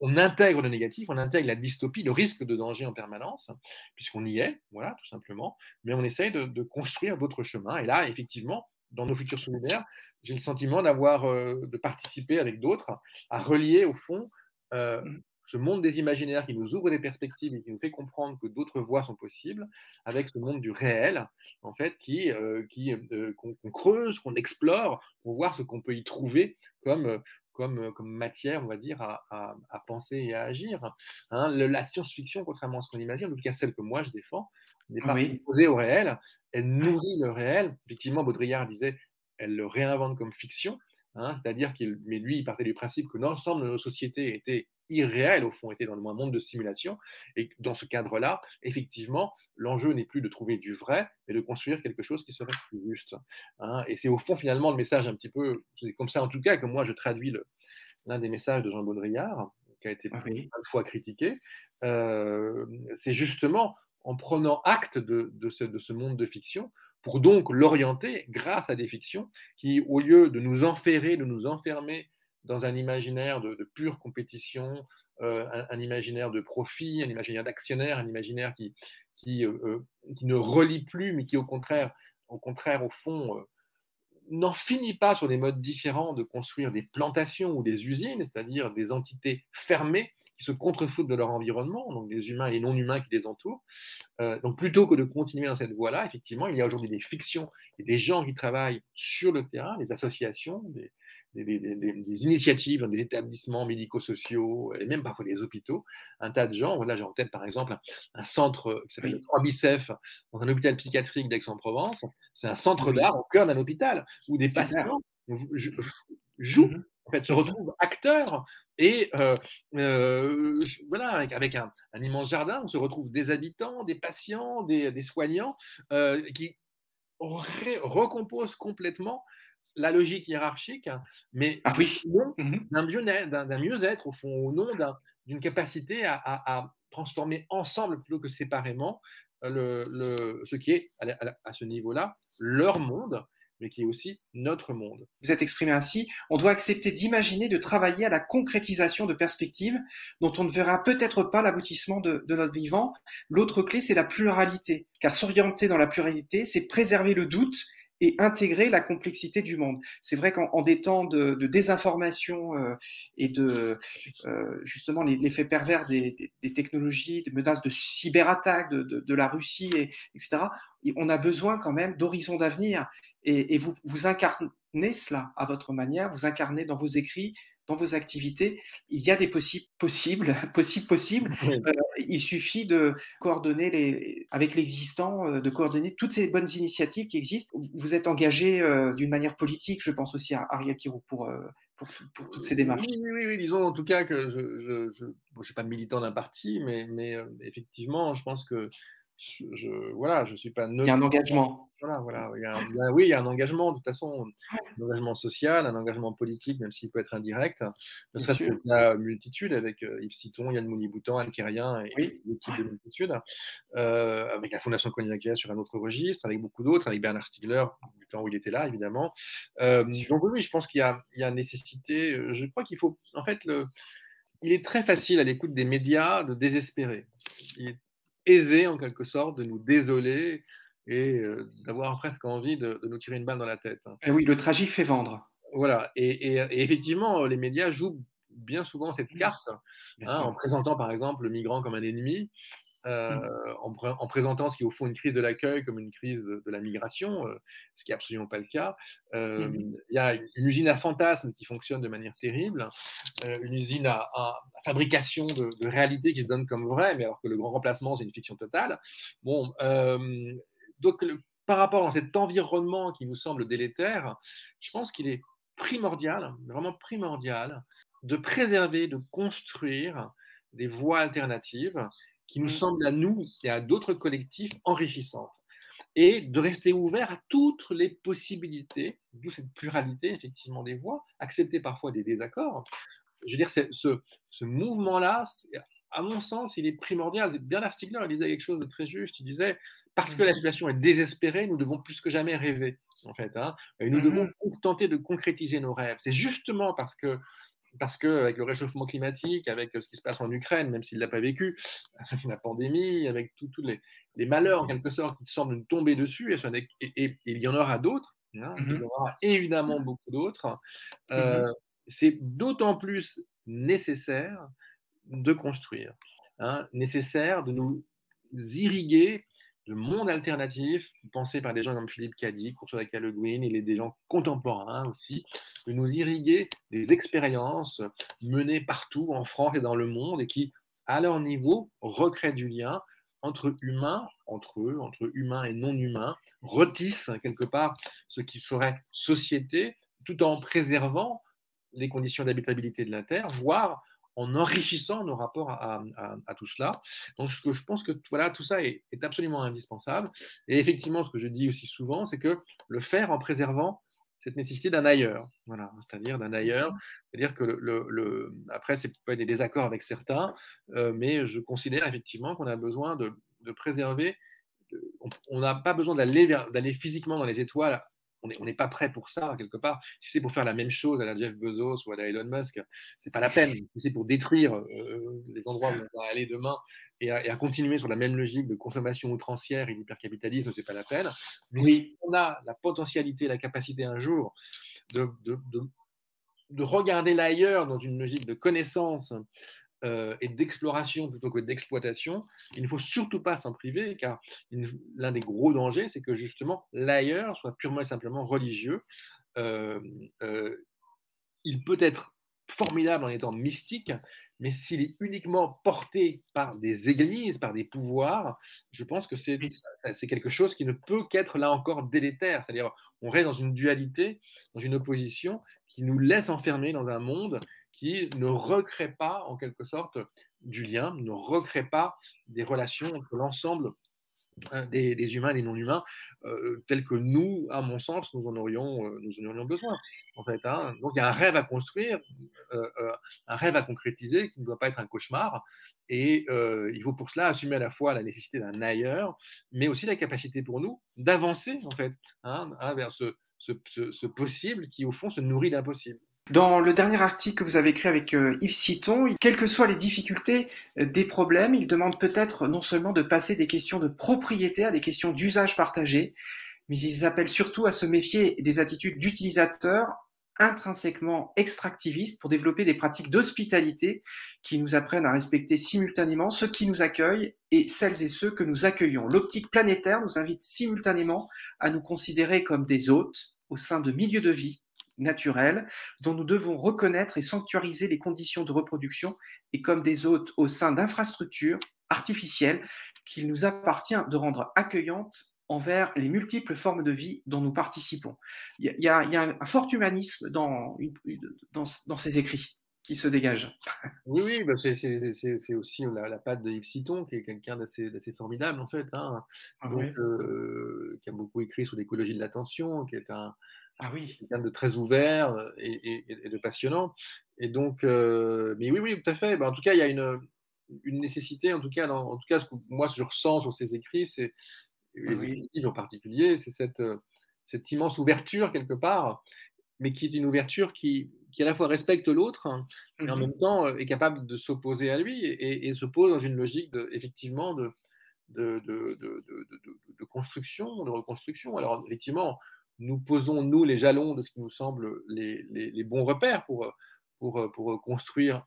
on intègre le négatif, on intègre la dystopie, le risque de danger en permanence, puisqu'on y est, voilà, tout simplement. Mais on essaye de, construire d'autres chemins. Et là, effectivement, dans nos futurs solidaires, j'ai le sentiment d'avoir, euh, de participer avec d'autres à relier au fond euh, ce monde des imaginaires qui nous ouvre des perspectives et qui nous fait comprendre que d'autres voies sont possibles, avec ce monde du réel, en fait, qui, euh, qui qu'on creuse, qu'on explore, pour voir ce qu'on peut y trouver comme comme, comme, matière, on va dire, à, à, penser et à agir. Hein, la science-fiction, contrairement à ce qu'on imagine, en tout cas celle que moi je défends, n'est pas oui. au réel, elle nourrit le réel. Effectivement, Baudrillard disait, elle le réinvente comme fiction, hein, c'est-à-dire qu'il, mais lui, il partait du principe que l'ensemble de nos sociétés était irréel, au fond, était dans un monde de simulation. Et dans ce cadre-là, effectivement, l'enjeu n'est plus de trouver du vrai, mais de construire quelque chose qui serait plus juste. Hein. Et c'est au fond, finalement, le message un petit peu, c'est comme ça en tout cas que moi je traduis l'un des messages de Jean Baudrillard, qui a été ah plein de fois critiqué. Euh, c'est justement en prenant acte de, de, ce, de ce monde de fiction, pour donc l'orienter grâce à des fictions qui, au lieu de nous enferrer, de nous enfermer dans un imaginaire de, pure compétition, euh, un, imaginaire de profit, un imaginaire d'actionnaire, un imaginaire qui, euh, euh, qui, ne relie plus, mais qui au contraire, au, contraire, au fond, n'en finit pas sur des modes différents de construire des plantations ou des usines, c'est-à-dire des entités fermées qui se contrefoutent de leur environnement, donc des humains et non-humains qui les entourent. donc plutôt que de continuer dans cette voie-là, effectivement, il y a aujourd'hui des fictions et des gens qui travaillent sur le terrain, des associations, des, des, initiatives dans des établissements médico-sociaux et même parfois des hôpitaux, un tas de gens. Voilà, j'ai en tête par exemple un, centre qui s'appelle le 3 Bicef dans un hôpital psychiatrique d'Aix-en-Provence. C'est un centre d'art au cœur d'un hôpital où des patients jouent, mmh en fait, se retrouvent acteurs et euh, euh, voilà, avec, un, immense jardin, on se retrouve des habitants, des patients, des, soignants euh, qui recomposent complètement la logique hiérarchique, hein, mais ah oui. Mmh d'un mieux-être, au fond, au nom d'une capacité à, transformer ensemble plutôt que séparément euh, le, ce qui est, à, ce niveau-là, leur monde, mais qui est aussi notre monde. Vous êtes exprimé ainsi, on doit accepter d'imaginer, de travailler à la concrétisation de perspectives dont on ne verra peut-être pas l'aboutissement de, de, notre vivant. L'autre clé, c'est la pluralité, car s'orienter dans la pluralité, c'est préserver le doute et intégrer la complexité du monde. C'est vrai qu'en des temps de, désinformation euh, et de euh, justement l'effet pervers des, technologies, des menaces de cyberattaques de, de, la Russie, et, etc., on a besoin quand même d'horizons d'avenir. Et, et vous, vous incarnez cela à votre manière, vous incarnez dans vos écrits dans vos activités, il y a des *laughs* possibles possibles, possibles, possibles. Euh, il suffit de coordonner les, avec l'existant, euh, de coordonner toutes ces bonnes initiatives qui existent. Vous êtes engagé euh, d'une manière politique, je pense aussi à Ariel Kirou pour, pour, pour, toutes ces démarches. Oui, oui, oui, disons en tout cas que je ne je, suis pas militant d'un parti, mais, mais effectivement, je pense que je, voilà, je suis pas. Il y a un engagement. Voilà, voilà. Il y a oui, il y a un engagement, de toute façon, un engagement social, un engagement politique, même s'il peut être indirect. Ne serait-ce que la multitude avec euh, Yves Citon, Yann Mouni-Boutan, Anne Kérien et oui. l'équipe de multitude, euh, avec la Fondation Cognac sur un autre registre, avec beaucoup d'autres, avec Bernard Stiegler, du temps où il était là, évidemment. Euh, donc oui, je pense qu'il y a, il y a nécessité. Je crois qu'il faut, en fait, le, il est très facile à l'écoute des médias de désespérer. Il est aisé en quelque sorte de nous désoler et euh, d'avoir presque envie de, nous tirer une balle dans la tête. Et eh oui, le tragique fait vendre. Voilà, et, effectivement, les médias jouent bien souvent cette carte hein, en présentant par exemple le migrant comme un ennemi, euh, mmh. en, présentant ce qui est au fond une crise de l'accueil comme une crise de, la migration, euh, ce qui n'est absolument pas le cas. Euh, mmh. Il y a une usine à fantasmes qui fonctionne de manière terrible, une usine à, fabrication de, de, réalité qui se donne comme vraie, mais alors que le grand remplacement, c'est une fiction totale. Bon, donc par rapport à cet environnement qui nous semble délétère, je pense qu'il est primordial, vraiment primordial, de préserver, de construire des voies alternatives qui nous semble à nous et à d'autres collectifs enrichissantes. Et de rester ouvert à toutes les possibilités, d'où cette pluralité effectivement des voix, accepter parfois des désaccords. Je veux dire, ce, ce mouvement-là, à mon sens, il est primordial. Bernard Stiegler il disait quelque chose de très juste. Il disait parce que la situation est désespérée, nous devons plus que jamais rêver. En fait, hein, et nous mmh devons tenter de concrétiser nos rêves. C'est justement parce que parce qu'avec le réchauffement climatique, avec ce qui se passe en Ukraine, même s'il ne l'a pas vécu, *laughs* avec la pandémie, avec tous les, les, malheurs en quelque sorte qui semblent nous tomber dessus, et, il y en aura d'autres, hein, il y en aura évidemment beaucoup d'autres, euh, c'est d'autant plus nécessaire de construire, hein, nécessaire de nous irriguer de monde alternatif, pensé par des gens comme Philippe Ursula K. Le Guin, et des gens contemporains aussi, de nous irriguer des expériences menées partout en France et dans le monde et qui, à leur niveau, recréent du lien entre humains, entre eux, entre humains et non humains, retissent quelque part ce qui ferait société, tout en préservant les conditions d'habitabilité de la Terre, voire en enrichissant nos rapports à, tout cela. Donc, ce que je pense que voilà, tout ça est, absolument indispensable. Et effectivement, ce que je dis aussi souvent, c'est que le faire en préservant cette nécessité d'un ailleurs, voilà, c'est-à-dire d'un ailleurs, c'est-à-dire que le, le, après, c'est être des désaccords avec certains, euh, mais je considère effectivement qu'on a besoin de, de préserver. On n'a pas besoin d'aller physiquement dans les étoiles on n'est pas prêt pour ça, quelque part. Si c'est pour faire la même chose à la Jeff Bezos ou à la Elon Musk, c'est pas la peine. Si c'est pour détruire euh, les endroits où on va aller demain et à, continuer sur la même logique de consommation outrancière et d'hypercapitalisme, c'est pas la peine. Mais si on a la potentialité, la capacité un jour de, de, de regarder l'ailleurs dans une logique de connaissance euh, et d'exploration plutôt que d'exploitation, il ne faut surtout pas s'en priver, car l'un des gros dangers, c'est que justement l'ailleurs soit purement et simplement religieux. Euh, euh, il peut être formidable en étant mystique, mais s'il est uniquement porté par des églises, par des pouvoirs, je pense que c'est quelque chose qui ne peut qu'être là encore délétère. C'est-à-dire, on reste dans une dualité, dans une opposition qui nous laisse enfermer dans un monde qui ne recrée pas en quelque sorte du lien, ne recrée pas des relations entre l'ensemble hein, des, humains et des non-humains, euh, tels que nous, à mon sens, nous en aurions, euh, nous en aurions besoin. En fait, hein. Donc il y a un rêve à construire, euh, un rêve à concrétiser qui ne doit pas être un cauchemar. Et il faut pour cela assumer à la fois la nécessité d'un ailleurs, mais aussi la capacité pour nous d'avancer en fait hein, vers ce, ce possible qui au fond se nourrit d'impossible. Dans le dernier article que vous avez écrit avec euh, Yves Citon, quelles que soient les difficultés euh, des problèmes, il demande peut-être non seulement de passer des questions de propriété à des questions d'usage partagé, mais ils appellent surtout à se méfier des attitudes d'utilisateurs intrinsèquement extractivistes pour développer des pratiques d'hospitalité qui nous apprennent à respecter simultanément ceux qui nous accueillent et celles et ceux que nous accueillons. L'optique planétaire nous invite simultanément à nous considérer comme des hôtes au sein de milieux de vie naturels dont nous devons reconnaître et sanctuariser les conditions de reproduction et comme des hôtes au sein d'infrastructures artificielles qu'il nous appartient de rendre accueillantes envers les multiples formes de vie dont nous participons. Il y a, un fort humanisme dans, dans, ces écrits qui se dégage. *laughs* Oui, oui, bah, c'est aussi la, patte de Yves Citon, qui est quelqu'un d'assez formidable, en fait, hein. ah euh, qui a beaucoup écrit sur l'écologie de l'attention, qui est un, ah oui. Quelqu'un de très ouvert euh, et, de passionnant. Et donc, euh, mais oui, oui, tout à fait. Ben, en tout cas, il y a une, une nécessité, en tout cas, en tout cas, ce que moi je ressens sur ces écrits, c'est ah les écrits en particulier, c'est cette, euh, cette immense ouverture quelque part, mais qui est une ouverture qui, qui à la fois respecte l'autre hein, et en mmh même temps est capable de s'opposer à lui et, et, se pose dans une logique de, effectivement de, de, de, de, construction, de reconstruction. Alors effectivement, nous posons, nous, les jalons de ce qui nous semble les, les, bons repères pour, pour, pour, construire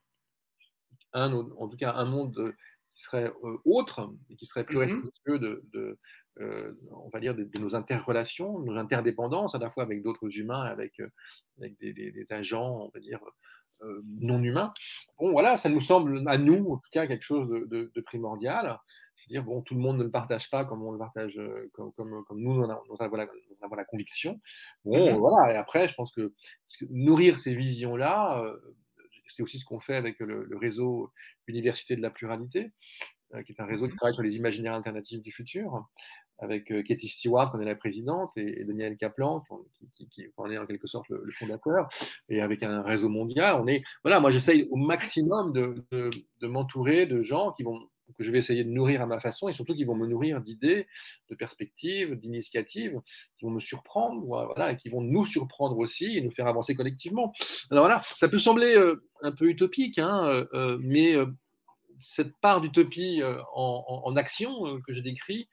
un, en tout cas un monde qui serait euh, autre et qui serait plus mmh respectueux de, de euh, on va dire, de, nos interrelations, nos interdépendances, à la fois avec d'autres humains, avec, euh, avec des, des, agents, on va dire, non humains. Bon, voilà, ça nous semble à nous, en tout cas, quelque chose de, de primordial dire bon, tout le monde ne le partage pas comme on le partage, euh, comme, comme, comme nous, on, a, on, avons la, la, conviction. Bon, mmh voilà, et après, je pense que, nourrir ces visions-là, euh, c'est aussi ce qu'on fait avec le, réseau Université de la pluralité, euh, qui est un réseau qui mmh travaille sur les imaginaires alternatifs du futur, avec Katie Stewart, qui est la présidente, et, Daniel Kaplan, qui, qui, en est en quelque sorte le, fondateur, et avec un réseau mondial. On est, voilà, moi j'essaye au maximum de, de, de m'entourer de gens qui vont que je vais essayer de nourrir à ma façon et surtout qui vont me nourrir d'idées, de perspectives, d'initiatives, qui vont me surprendre, et qui vont nous surprendre aussi et nous faire avancer collectivement. Alors voilà, ça peut sembler euh, un peu utopique, hein, euh, euh, mais cette part d'utopie en, action que je décris,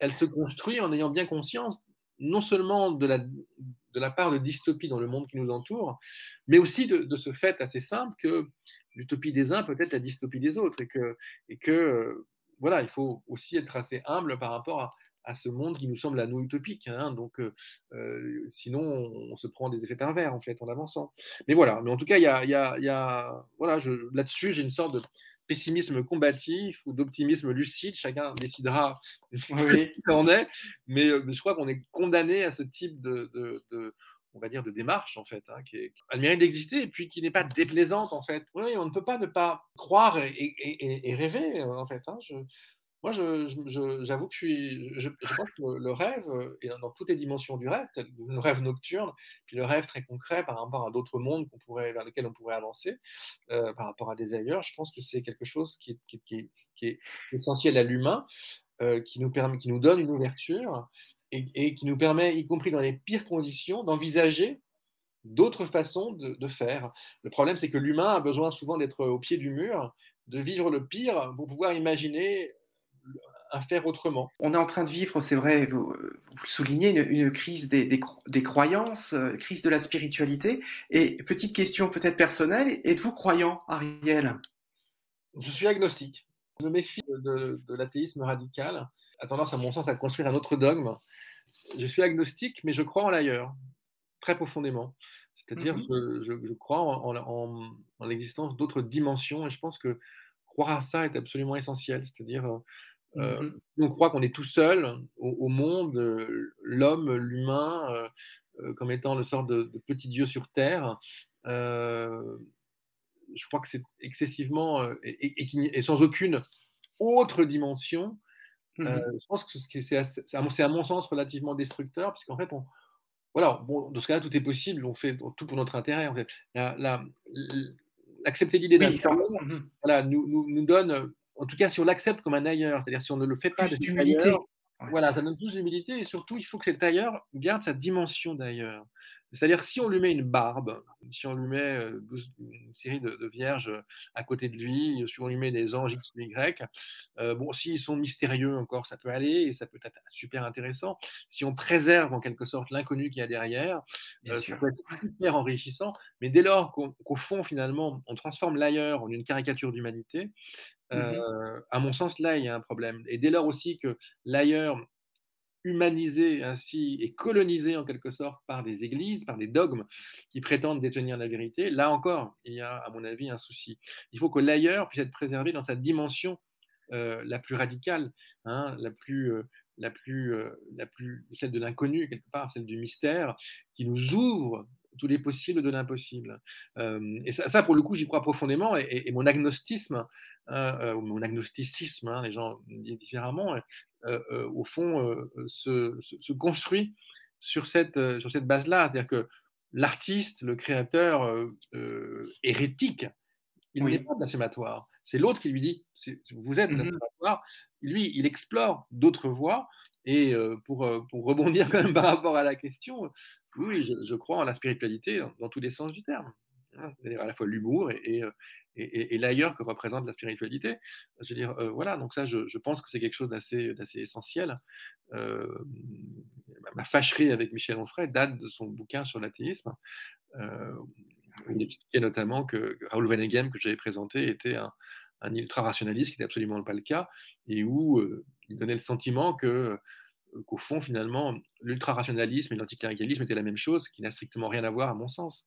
elle se construit en ayant bien conscience non seulement de la, de la part de dystopie dans le monde qui nous entoure, mais aussi de ce fait assez simple que l'utopie des uns peut être la dystopie des autres et que, et que euh, voilà, il faut aussi être assez humble par rapport à, à ce monde qui nous semble à nous utopique. Hein, donc, euh, euh, sinon, on, se prend des effets pervers en fait en avançant. Mais voilà. Mais en tout cas, il y a, y a, y a voilà, là-dessus, j'ai une sorte de pessimisme combatif ou d'optimisme lucide. Chacun décidera *laughs* ce qu'il en est. Mais, mais, je crois qu'on est condamné à ce type de, de, de on va dire, de démarche, en fait, hein, qui, est, qui, a le mérite d'exister et puis qui n'est pas déplaisante, en fait. Oui, on ne peut pas ne pas croire et, rêver, en fait. Hein. Moi, j'avoue que je, pense que le, rêve, et dans toutes les dimensions du rêve, le rêve nocturne, puis le rêve très concret par rapport à d'autres mondes vers lesquels on pourrait avancer, euh, par rapport à des ailleurs, je pense que c'est quelque chose qui est, essentiel à l'humain, euh, qui, qui nous donne une ouverture et, et, qui nous permet, y compris dans les pires conditions, d'envisager d'autres façons de, de, faire. Le problème, c'est que l'humain a besoin souvent d'être au pied du mur, de vivre le pire pour pouvoir imaginer à faire autrement. On est en train de vivre, c'est vrai, vous, vous le soulignez, une, une crise des, des, des croyances, euh, crise de la spiritualité. Et petite question peut-être personnelle, êtes-vous croyant, Ariel? Je suis agnostique. Je me méfie de, de l'athéisme radical, a tendance, à mon sens, à construire un autre dogme. Je suis agnostique, mais je crois en l'ailleurs, très profondément. C'est-à-dire, mm -hmm. je, je, je, crois en, en, en l'existence d'autres dimensions, et je pense que croire à ça est absolument essentiel. C'est-à-dire, euh, mmh. on croit qu'on est tout seul au, au monde, euh, l'homme, l'humain, euh, euh, comme étant le sort de, de, petit Dieu sur terre. je crois que c'est excessivement et, et, et, sans aucune autre dimension. Mmh. je pense que c'est à, à, mon sens relativement destructeur, puisqu'en fait, on, voilà, bon, dans ce cas-là, tout est possible, on fait tout pour notre intérêt. En fait. La, la, accepter l'idée d'un oui, mmh. voilà, nous, nous, nous, donne, en tout cas si on l'accepte comme un ailleurs, c'est-à-dire si on ne le fait pas plus d'humilité. Voilà, ça donne plus d'humilité et surtout il faut que cet ailleurs garde sa dimension d'ailleurs. C'est-à-dire si on lui met une barbe, si on lui met euh, une série de, de, vierges à côté de lui, si on lui met des anges X ou Y, euh, bon, s'ils sont mystérieux encore, ça peut aller et ça peut être super intéressant. Si on préserve en quelque sorte l'inconnu qu'il y a derrière, euh, ça peut être hyper enrichissant. Mais dès lors qu'au qu fond, finalement, on transforme l'ailleurs en une caricature d'humanité, mmh euh, à mon sens, là, il y a un problème. Et dès lors aussi que l'ailleurs humanisé ainsi et colonisé en quelque sorte par des églises, par des dogmes qui prétendent détenir la vérité, là encore, il y a à mon avis un souci. Il faut que l'ailleurs puisse être préservé dans sa dimension euh, la plus radicale, hein, la plus, euh, la plus, euh, la plus, celle de l'inconnu quelque part, celle du mystère, qui nous ouvre tous les possibles de l'impossible. Et ça, pour le coup, j'y crois profondément. Et, mon agnostisme, euh, mon agnosticisme, hein, les gens disent différemment, au fond, euh, se, se, se, construit sur cette, sur cette base-là. C'est-à-dire que l'artiste, le créateur hérétique, il oui. n'est pas blasphématoire. C'est l'autre qui lui dit Vous êtes blasphématoire. Mm -hmm. Lui, il explore d'autres voies. Et pour, pour, rebondir *laughs* quand même par rapport à la question, oui, je, je crois en la spiritualité dans, dans, tous les sens du terme. Hein, c'est-à-dire à la fois l'humour et, et, l'ailleurs que représente la spiritualité. Je euh, voilà, donc ça, je, pense que c'est quelque chose d'assez essentiel. Euh, ma fâcherie avec Michel Onfray date de son bouquin sur l'athéisme. Euh, il expliquait notamment que Raoul Vaneigem, que j'avais présenté, était un, un ultra-rationaliste, qui n'était absolument pas le cas, et où euh, il donnait le sentiment que qu'au fond, finalement, l'ultra-rationalisme et l'anticléricalisme étaient la même chose, qui n'a strictement rien à voir, à mon sens.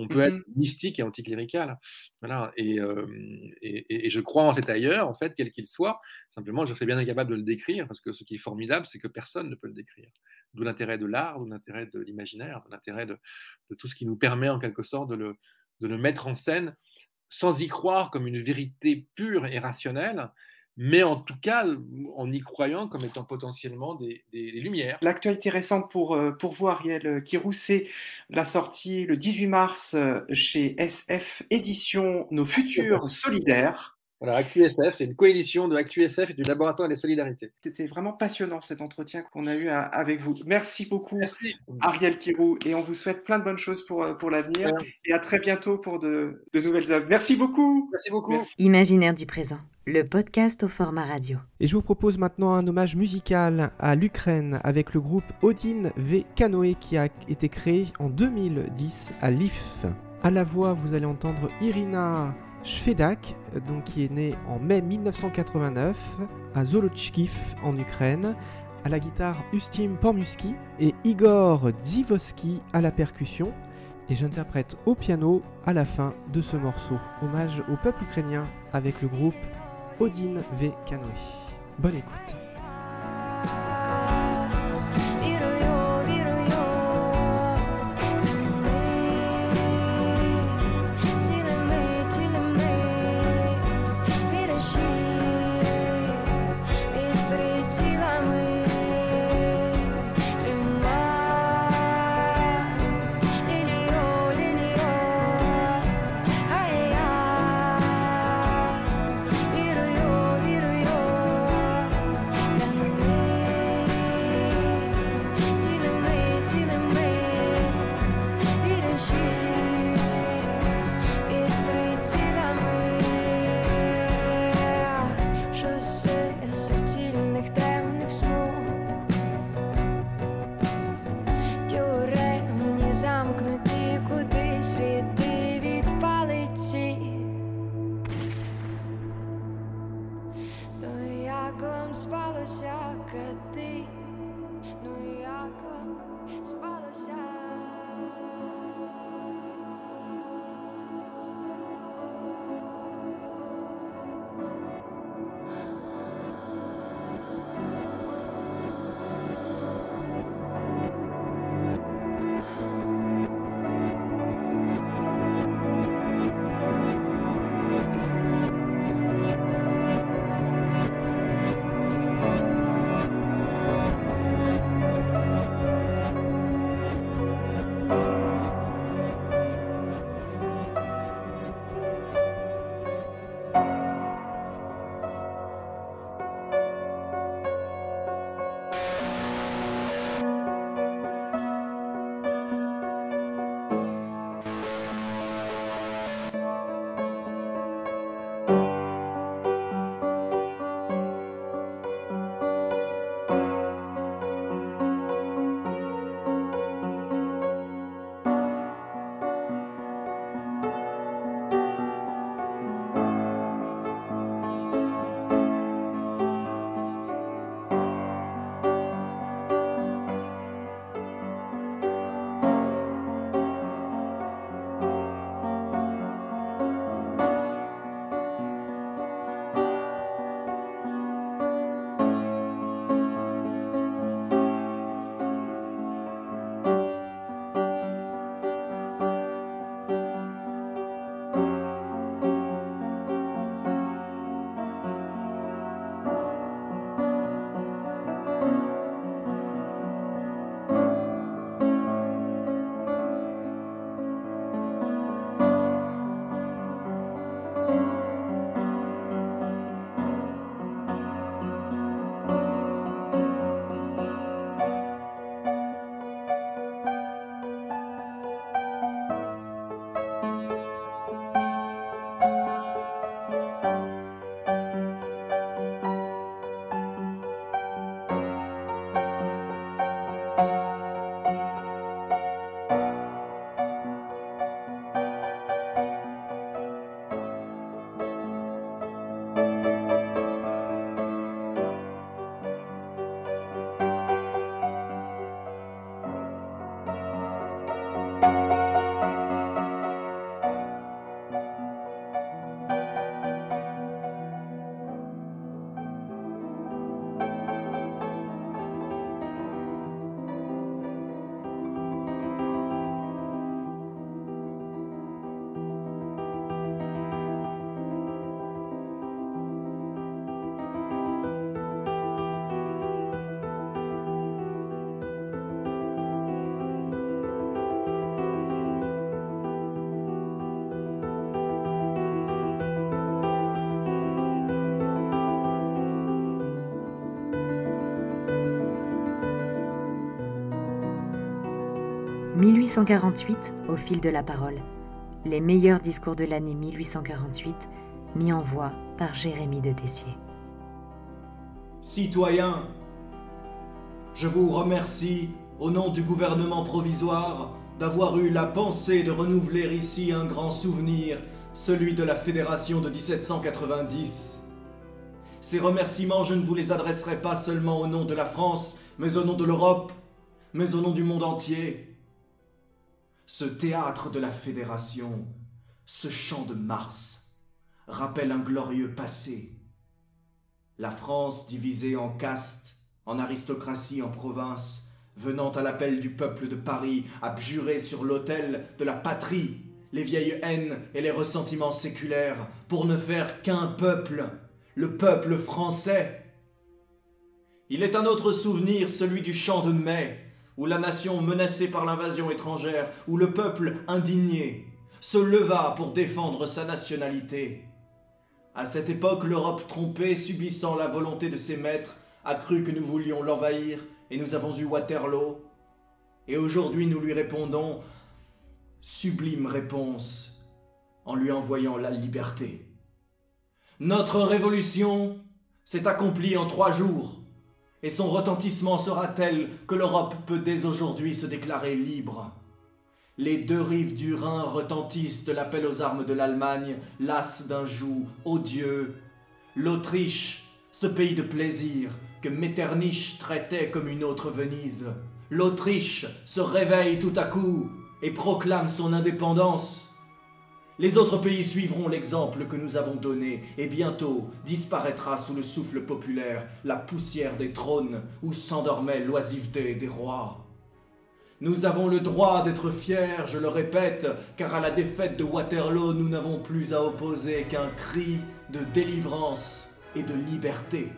On peut mmh être mystique et anticlérical. Voilà. Et, euh, et, et, je crois en cet ailleurs, en fait, quel qu'il soit. Simplement, je serais bien incapable de le décrire, parce que ce qui est formidable, c'est que personne ne peut le décrire. D'où l'intérêt de l'art, d'où l'intérêt de l'imaginaire, l'intérêt de, de, tout ce qui nous permet, en quelque sorte, de le, de le mettre en scène sans y croire comme une vérité pure et rationnelle, mais en tout cas en y croyant comme étant potentiellement des, lumières. L'actualité récente pour, euh, pour vous, Ariel Kirou, c'est la sortie le 18 mars euh, chez SF Édition Nos Futurs Solidaires. Voilà, ActuSF, c'est une coalition de ActuSF et du Laboratoire des Solidarités. C'était vraiment passionnant cet entretien qu'on a eu à- avec vous. Merci beaucoup, Merci. Ariel Kirou, et on vous souhaite plein de bonnes choses pour, euh, pour l'avenir. Et à très bientôt pour de, de nouvelles œuvres. Merci beaucoup. Merci beaucoup. Merci. Imaginaire du présent, le podcast au format radio. Et je vous propose maintenant un hommage musical à l'Ukraine avec le groupe Odin V Canoë qui a été créé en 2010 à Lviv. À la voix, vous allez entendre Irina Shvedak, donc qui est née en mai 1989 à Zolochkiv en Ukraine. À la guitare, Ustim Pormuski et Igor Dzivoski à la percussion. Et j'interprète au piano à la fin de ce morceau. Hommage au peuple ukrainien avec le groupe Odin V Canoë. Bonne écoute. 1848 au fil de la parole. Les meilleurs discours de l'année 1848 mis en voix par Jérémie de Tessier. Citoyens, je vous remercie, au nom du gouvernement provisoire, d'avoir eu la pensée de renouveler ici un grand souvenir, celui de la Fédération de 1790. Ces remerciements, je ne vous les adresserai pas seulement au nom de la France, mais au nom de l'Europe, mais au nom du monde entier. Ce théâtre de la Fédération, ce champ de Mars, rappelle un glorieux passé. La France divisée en castes, en aristocratie, en provinces, venant à l'appel du peuple de Paris, abjurer sur l'autel de la patrie les vieilles haines et les ressentiments séculaires pour ne faire qu'un peuple, le peuple français. Il est un autre souvenir, celui du champ de mai, où la nation menacée par l'invasion étrangère, où le peuple indigné se leva pour défendre sa nationalité. À cette époque, l'Europe trompée, subissant la volonté de ses maîtres, a cru que nous voulions l'envahir et nous avons eu Waterloo. Et aujourd'hui, nous lui répondons sublime réponse en lui envoyant la liberté. Notre révolution s'est accomplie en trois jours, et son retentissement sera tel que l'Europe peut dès aujourd'hui se déclarer libre. Les deux rives du Rhin retentissent de l'appel aux armes de l'Allemagne, las d'un joug odieux. L'Autriche, ce pays de plaisir que Metternich traitait comme une autre Venise. L'Autriche se réveille tout à coup et proclame son indépendance. Les autres pays suivront l'exemple que nous avons donné, et bientôt disparaîtra sous le souffle populaire la poussière des trônes où s'endormait l'oisiveté des rois. Nous avons le droit d'être fiers, je le répète, car à la défaite de Waterloo, nous n'avons plus à opposer qu'un cri de délivrance et de liberté.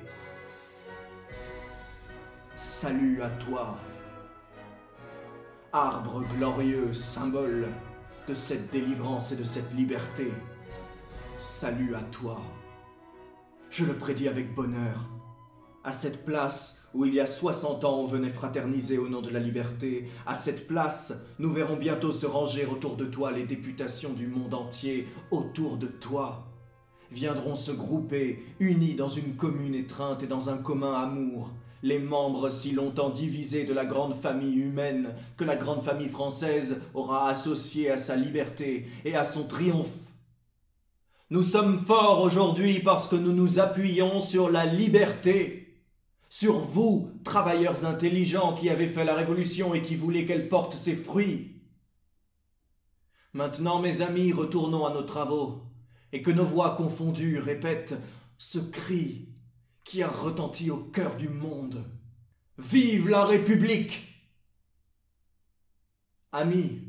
Salut à toi, arbre glorieux, symbole de cette délivrance et de cette liberté. Salut à toi. Je le prédis avec bonheur. À cette place où il y a 60 ans on venait fraterniser au nom de la liberté, à cette place, nous verrons bientôt se ranger autour de toi les députations du monde entier, autour de toi. Viendront se grouper, unis dans une commune étreinte et dans un commun amour, les membres si longtemps divisés de la grande famille humaine que la grande famille française aura associée à sa liberté et à son triomphe. Nous sommes forts aujourd'hui parce que nous nous appuyons sur la liberté, sur vous, travailleurs intelligents qui avez fait la révolution et qui voulez qu'elle porte ses fruits. Maintenant, mes amis, retournons à nos travaux, et que nos voix confondues répètent ce cri qui a retenti au cœur du monde. Vive la République Amis,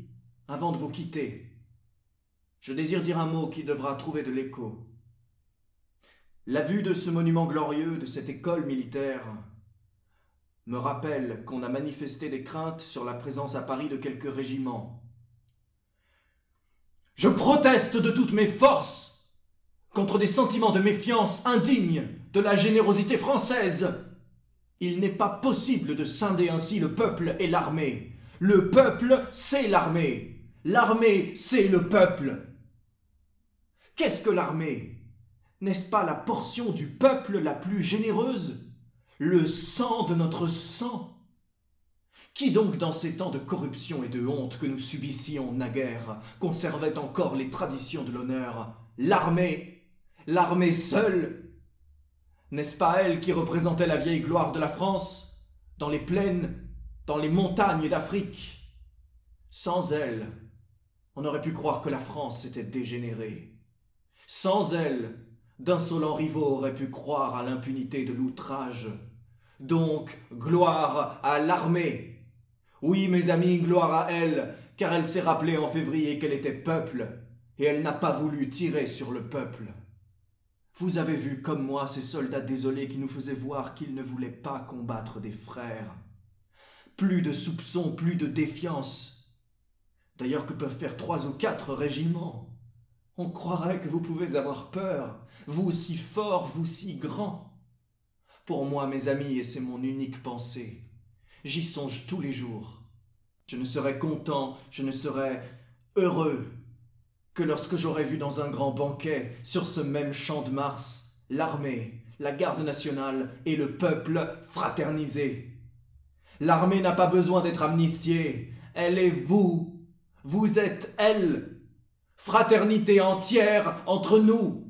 avant de vous quitter, je désire dire un mot qui devra trouver de l'écho. La vue de ce monument glorieux, de cette école militaire, me rappelle qu'on a manifesté des craintes sur la présence à Paris de quelques régiments. Je proteste de toutes mes forces contre des sentiments de méfiance indignes de la générosité française. Il n'est pas possible de scinder ainsi le peuple et l'armée. Le peuple, c'est l'armée. L'armée, c'est le peuple. Qu'est-ce que l'armée? N'est-ce pas la portion du peuple la plus généreuse? Le sang de notre sang? Qui donc, dans ces temps de corruption et de honte que nous subissions naguère, conservait encore les traditions de l'honneur? L'armée L'armée seule N'est-ce pas elle qui représentait la vieille gloire de la France, dans les plaines, dans les montagnes d'Afrique? Sans elle, on aurait pu croire que la France s'était dégénérée. Sans elle, d'insolents rivaux auraient pu croire à l'impunité de l'outrage. Donc, gloire à l'armée. Oui, mes amis, gloire à elle, car elle s'est rappelée en février qu'elle était peuple, et elle n'a pas voulu tirer sur le peuple. Vous avez vu comme moi ces soldats désolés qui nous faisaient voir qu'ils ne voulaient pas combattre des frères. Plus de soupçons, plus de défiance. D'ailleurs, que peuvent faire trois ou quatre régiments? On croirait que vous pouvez avoir peur, vous si fort, vous si grand. Pour moi, mes amis, et c'est mon unique pensée, j'y songe tous les jours. Je ne serai content, je ne serai heureux que lorsque j'aurai vu dans un grand banquet, sur ce même champ de Mars, l'armée, la garde nationale et le peuple fraternisés. L'armée n'a pas besoin d'être amnistiée, elle est vous, vous êtes elle. Fraternité entière entre nous.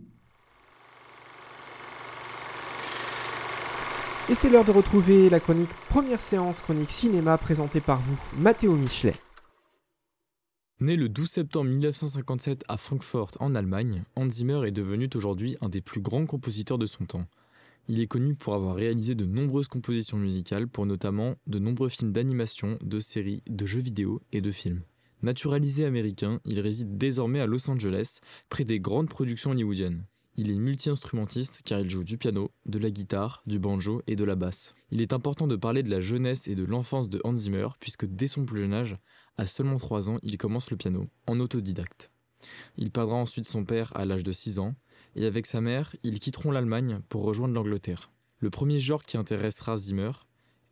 Et c'est l'heure de retrouver la chronique première séance chronique cinéma présentée par vous, Mathéo Michelet. Né le 12 septembre 1957 à Francfort en Allemagne, Hans Zimmer est devenu aujourd'hui un des plus grands compositeurs de son temps. Il est connu pour avoir réalisé de nombreuses compositions musicales pour notamment de nombreux films d'animation, de séries, de jeux vidéo et de films. Naturalisé américain, il réside désormais à Los Angeles, près des grandes productions hollywoodiennes. Il est multi-instrumentiste car il joue du piano, de la guitare, du banjo et de la basse. Il est important de parler de la jeunesse et de l'enfance de Hans Zimmer puisque dès son plus jeune âge, à seulement 3 ans, il commence le piano, en autodidacte. Il perdra ensuite son père à l'âge de 6 ans, et avec sa mère, ils quitteront l'Allemagne pour rejoindre l'Angleterre. Le premier genre qui intéressera Zimmer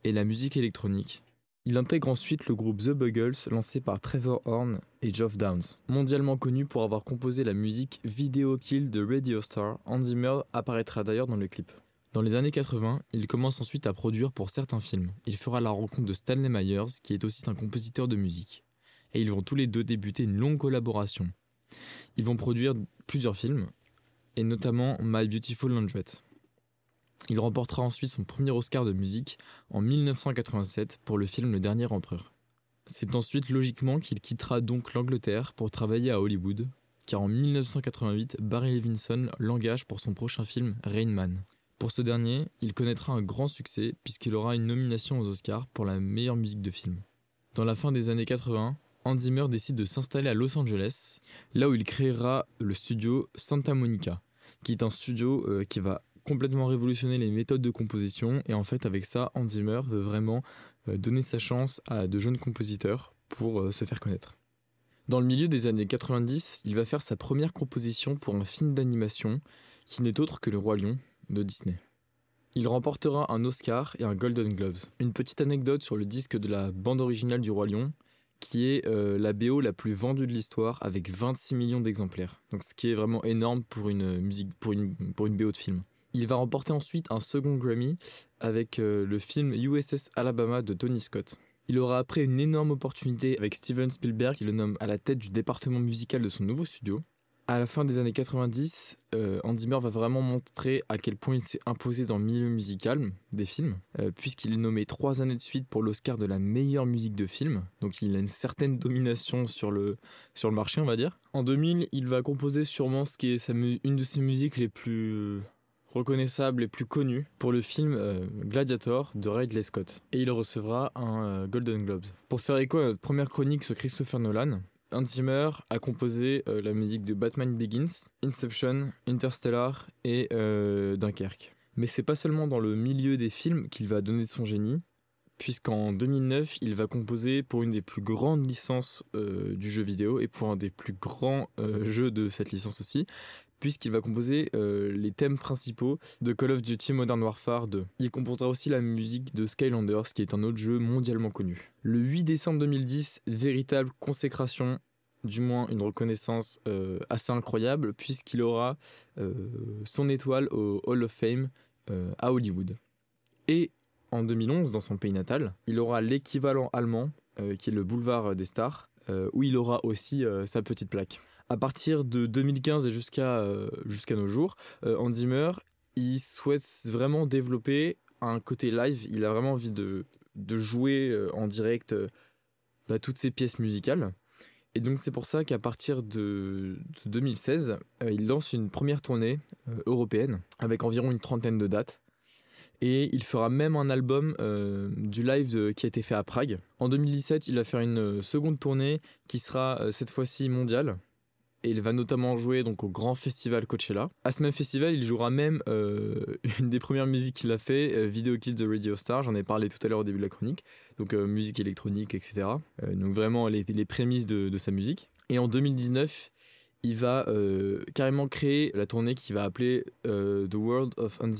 est la musique électronique. Il intègre ensuite le groupe The Buggles lancé par Trevor Horn et Geoff Downs. Mondialement connu pour avoir composé la musique Video Kill de Radio Star, Hans Zimmer apparaîtra d'ailleurs dans le clip. Dans les années 80, il commence ensuite à produire pour certains films. Il fera la rencontre de Stanley Myers, qui est aussi un compositeur de musique. Et ils vont tous les deux débuter une longue collaboration. Ils vont produire plusieurs films, et notamment My Beautiful Laundrette. Il remportera ensuite son premier Oscar de musique en 1987 pour le film Le Dernier Empereur. C'est ensuite logiquement qu'il quittera donc l'Angleterre pour travailler à Hollywood, car en 1988, Barry Levinson l'engage pour son prochain film Rain Man. Pour ce dernier, il connaîtra un grand succès puisqu'il aura une nomination aux Oscars pour la meilleure musique de film. Dans la fin des années 80, Hans Zimmer décide de s'installer à Los Angeles, là où il créera le studio Santa Monica, qui est un studio euh, qui va complètement révolutionner les méthodes de composition et en fait avec ça Hans Zimmer veut vraiment euh, donner sa chance à de jeunes compositeurs pour euh, se faire connaître. Dans le milieu des années 90, il va faire sa première composition pour un film d'animation qui n'est autre que Le Roi Lion de Disney. Il remportera un Oscar et un Golden Globes. Une petite anecdote sur le disque de la bande originale du Roi Lion, qui est euh, la BO la plus vendue de l'histoire avec 26 millions d'exemplaires. Donc ce qui est vraiment énorme pour une musique pour une, pour une BO de film. Il va remporter ensuite un second Grammy avec euh, le film USS Alabama de Tony Scott. Il aura après une énorme opportunité avec Steven Spielberg qui le nomme à la tête du département musical de son nouveau studio. À la fin des années 90, euh, Hans Zimmer va vraiment montrer à quel point il s'est imposé dans le milieu musical des films, euh, puisqu'il est nommé trois années de suite pour l'Oscar de la meilleure musique de film. Donc il a une certaine domination sur le, sur marché, on va dire. En 2000, il va composer sûrement ce qui est une de ses musiques les plus reconnaissables et plus connues pour le film euh, Gladiator de Ridley Scott. Et il recevra un Golden Globes. Pour faire écho à notre première chronique sur Christopher Nolan, Hans Zimmer a composé euh, la musique de Batman Begins, Inception, Interstellar et euh, Dunkerque. Mais c'est pas seulement dans le milieu des films qu'il va donner son génie, puisqu'en 2009, il va composer pour une des plus grandes licences euh, du jeu vidéo et pour un des plus grands jeux de cette licence aussi, puisqu'il va composer euh, les thèmes principaux de Call of Duty Modern Warfare 2. Il composera aussi la musique de Skylanders, qui est un autre jeu mondialement connu. Le 8 décembre 2010, véritable consécration, du moins une reconnaissance euh, assez incroyable, puisqu'il aura euh, son étoile au Hall of Fame à Hollywood. Et en 2011, dans son pays natal, il aura l'équivalent allemand, qui est le boulevard des stars, où il aura aussi sa petite plaque. À partir de 2015 et jusqu'à euh, jusqu'à nos jours, euh, Hans Zimmer, il souhaite vraiment développer un côté live. Il a vraiment envie de, jouer euh, en direct bah, toutes ses pièces musicales. Et donc c'est pour ça qu'à partir de, de 2016, euh, il lance une première tournée européenne avec environ une trentaine de dates. Et il fera même un album du live qui a été fait à Prague. En 2017, il va faire une seconde tournée qui sera cette fois-ci mondiale. Et il va notamment jouer donc au grand festival Coachella. À ce même festival, il jouera même euh, *laughs* une des premières musiques qu'il a fait, euh, Video Kill de Radio Star. J'en ai parlé tout à l'heure au début de la chronique. Donc euh, musique électronique, etc. Euh, donc vraiment les, les prémices de, de sa musique. Et en 2019, il va euh, carrément créer la tournée qu'il va appeler euh, The World of Hans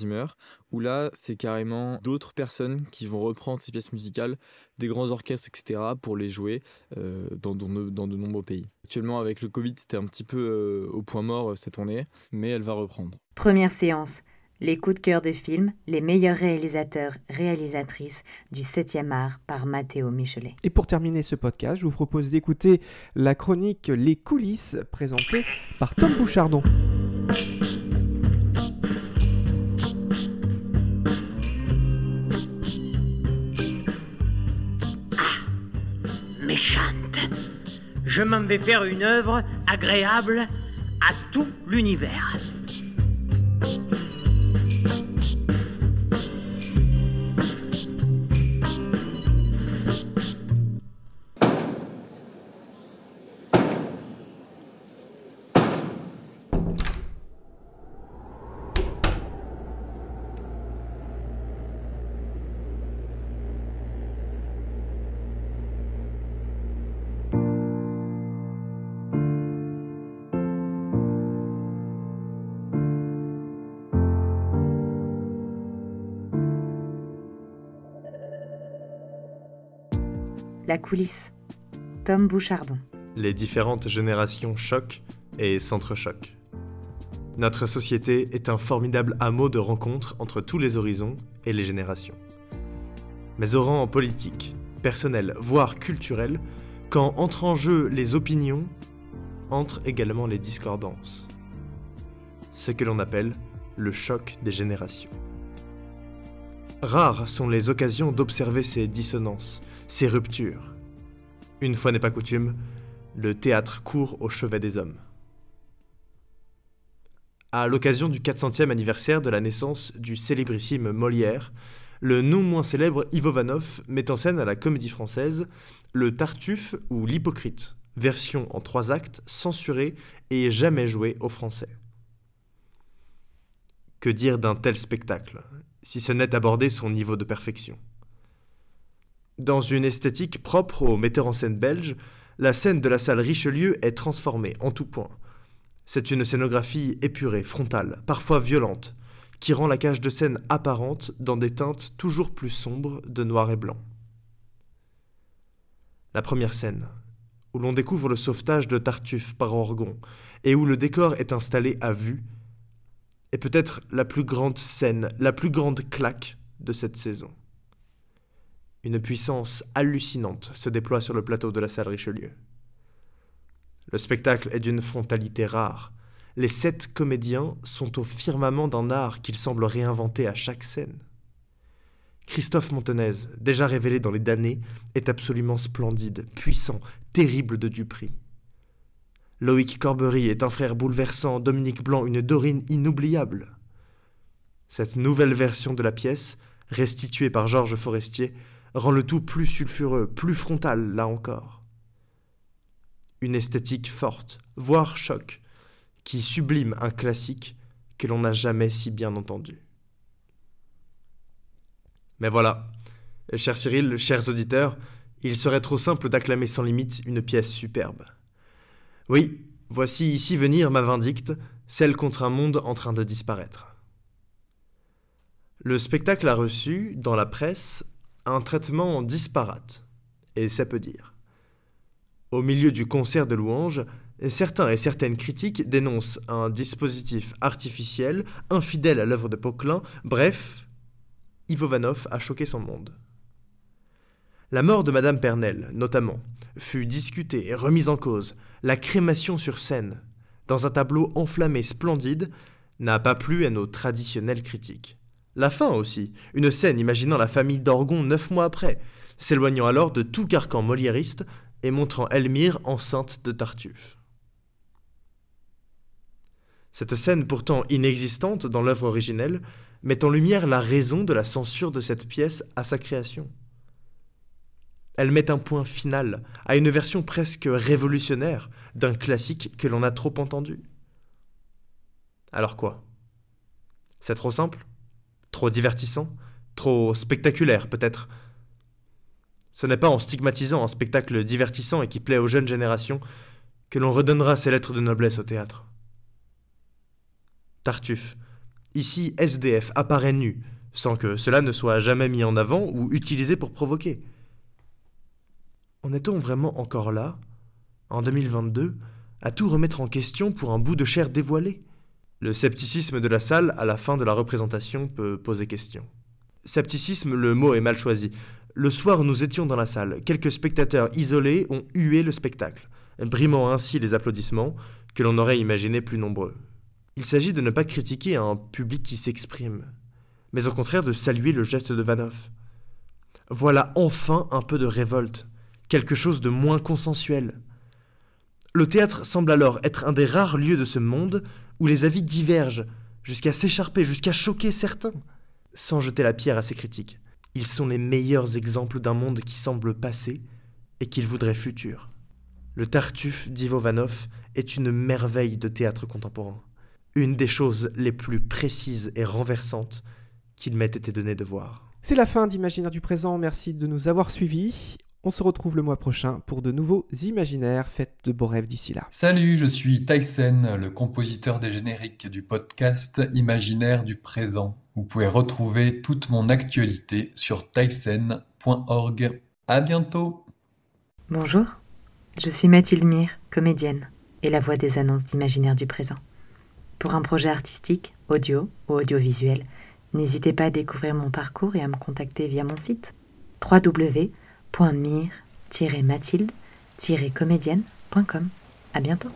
où là, c'est carrément d'autres personnes qui vont reprendre ces pièces musicales, des grands orchestres, etc., pour les jouer euh, dans, de- dans de nombreux pays. Actuellement, avec le Covid, c'était un petit peu au point mort cette tournée, mais elle va reprendre. Première séance. Les coups de cœur de films, les meilleurs réalisateurs, réalisatrices du 7e art par Matteo Michelet. Et pour terminer ce podcast, je vous propose d'écouter la chronique Les coulisses présentée par Tom Bouchardon. méchante. Je m'en vais faire une œuvre agréable à tout l'univers. Tom Bouchardon. Les différentes générations choquent et s'entrechoquent. Notre société est un formidable hameau de rencontres entre tous les horizons et les générations. Mais au rang politique, personnel, voire culturel, quand entrent en jeu les opinions, entrent également les discordances. Ce que l'on appelle le choc des générations. Rares sont les occasions d'observer ces dissonances, ces ruptures. Une fois n'est pas coutume, le théâtre court au chevet des hommes. À l'occasion du 400e anniversaire de la naissance du célébrissime Molière, le non moins célèbre Ivo Vanov met en scène à la Comédie Française le Tartuffe ou l'Hypocrite, version en trois actes censurée et jamais jouée au français. Que dire d'un tel spectacle, si ce n'est aborder son niveau de perfection? Dans une esthétique propre au metteur en scène belge, la scène de la salle Richelieu est transformée en tout point. C'est une scénographie épurée, frontale, parfois violente, qui rend la cage de scène apparente dans des teintes toujours plus sombres de noir et blanc. La première scène, où l'on découvre le sauvetage de Tartuffe par Orgon, et où le décor est installé à vue, est peut-être la plus grande scène, la plus grande claque de cette saison. Une puissance hallucinante se déploie sur le plateau de la salle Richelieu. Le spectacle est d'une frontalité rare. Les sept comédiens sont au firmament d'un art qu'ils semblent réinventer à chaque scène. Christophe Montenez, déjà révélé dans les damnés, est absolument splendide, puissant, terrible de Dupri. Loïc Corbery est un frère bouleversant, Dominique Blanc une Dorine inoubliable. Cette nouvelle version de la pièce, restituée par Georges Forestier, rend le tout plus sulfureux, plus frontal, là encore. Une esthétique forte, voire choc, qui sublime un classique que l'on n'a jamais si bien entendu. Mais voilà, cher Cyril, chers auditeurs, il serait trop simple d'acclamer sans limite une pièce superbe. Oui, voici ici venir ma vindicte, celle contre un monde en train de disparaître. Le spectacle a reçu, dans la presse, un traitement disparate, et ça peut dire. Au milieu du concert de louanges, certains et certaines critiques dénoncent un dispositif artificiel, infidèle à l'œuvre de Poquelin, bref, Ivo Vanov a choqué son monde. La mort de Madame Pernelle, notamment, fut discutée et remise en cause. La crémation sur scène, dans un tableau enflammé splendide, n'a pas plu à nos traditionnels critiques. La fin aussi, une scène imaginant la famille d'Orgon neuf mois après, s'éloignant alors de tout carcan moliériste et montrant Elmire enceinte de Tartuffe. Cette scène pourtant inexistante dans l'œuvre originelle met en lumière la raison de la censure de cette pièce à sa création. Elle met un point final à une version presque révolutionnaire d'un classique que l'on a trop entendu. Alors quoi? C'est trop simple? Trop divertissant Trop spectaculaire peut-être Ce n'est pas en stigmatisant un spectacle divertissant et qui plaît aux jeunes générations que l'on redonnera ces lettres de noblesse au théâtre. Tartuffe. Ici, SDF apparaît nu, sans que cela ne soit jamais mis en avant ou utilisé pour provoquer. En est-on vraiment encore là, en 2022, à tout remettre en question pour un bout de chair dévoilé Le scepticisme de la salle à la fin de la représentation peut poser question. Scepticisme, le mot est mal choisi. Le soir où nous étions dans la salle, quelques spectateurs isolés ont hué le spectacle, brimant ainsi les applaudissements que l'on aurait imaginé plus nombreux. Il s'agit de ne pas critiquer un public qui s'exprime, mais au contraire de saluer le geste de Vanoff. Voilà enfin un peu de révolte, quelque chose de moins consensuel. Le théâtre semble alors être un des rares lieux de ce monde où les avis divergent, jusqu'à s'écharper, jusqu'à choquer certains, sans jeter la pierre à ses critiques. Ils sont les meilleurs exemples d'un monde qui semble passé et qu'il voudrait futur. Le Tartuffe d'Ivo Vanov est une merveille de théâtre contemporain, une des choses les plus précises et renversantes qu'il m'ait été donné de voir. C'est la fin d'Imaginaire du présent, merci de nous avoir suivis. On se retrouve le mois prochain pour de nouveaux imaginaires. Faites de beaux rêves d'ici là. Salut, je suis Tyson, le compositeur des génériques du podcast Imaginaire du présent. Vous pouvez retrouver toute mon actualité sur tyson.org. À bientôt. Bonjour, je suis Mathilde Mire, comédienne et la voix des annonces d'Imaginaire du présent. Pour un projet artistique, audio ou audiovisuel, n'hésitez pas à découvrir mon parcours et à me contacter via mon site www.mire-mathilde-comédienne.com. À bientôt.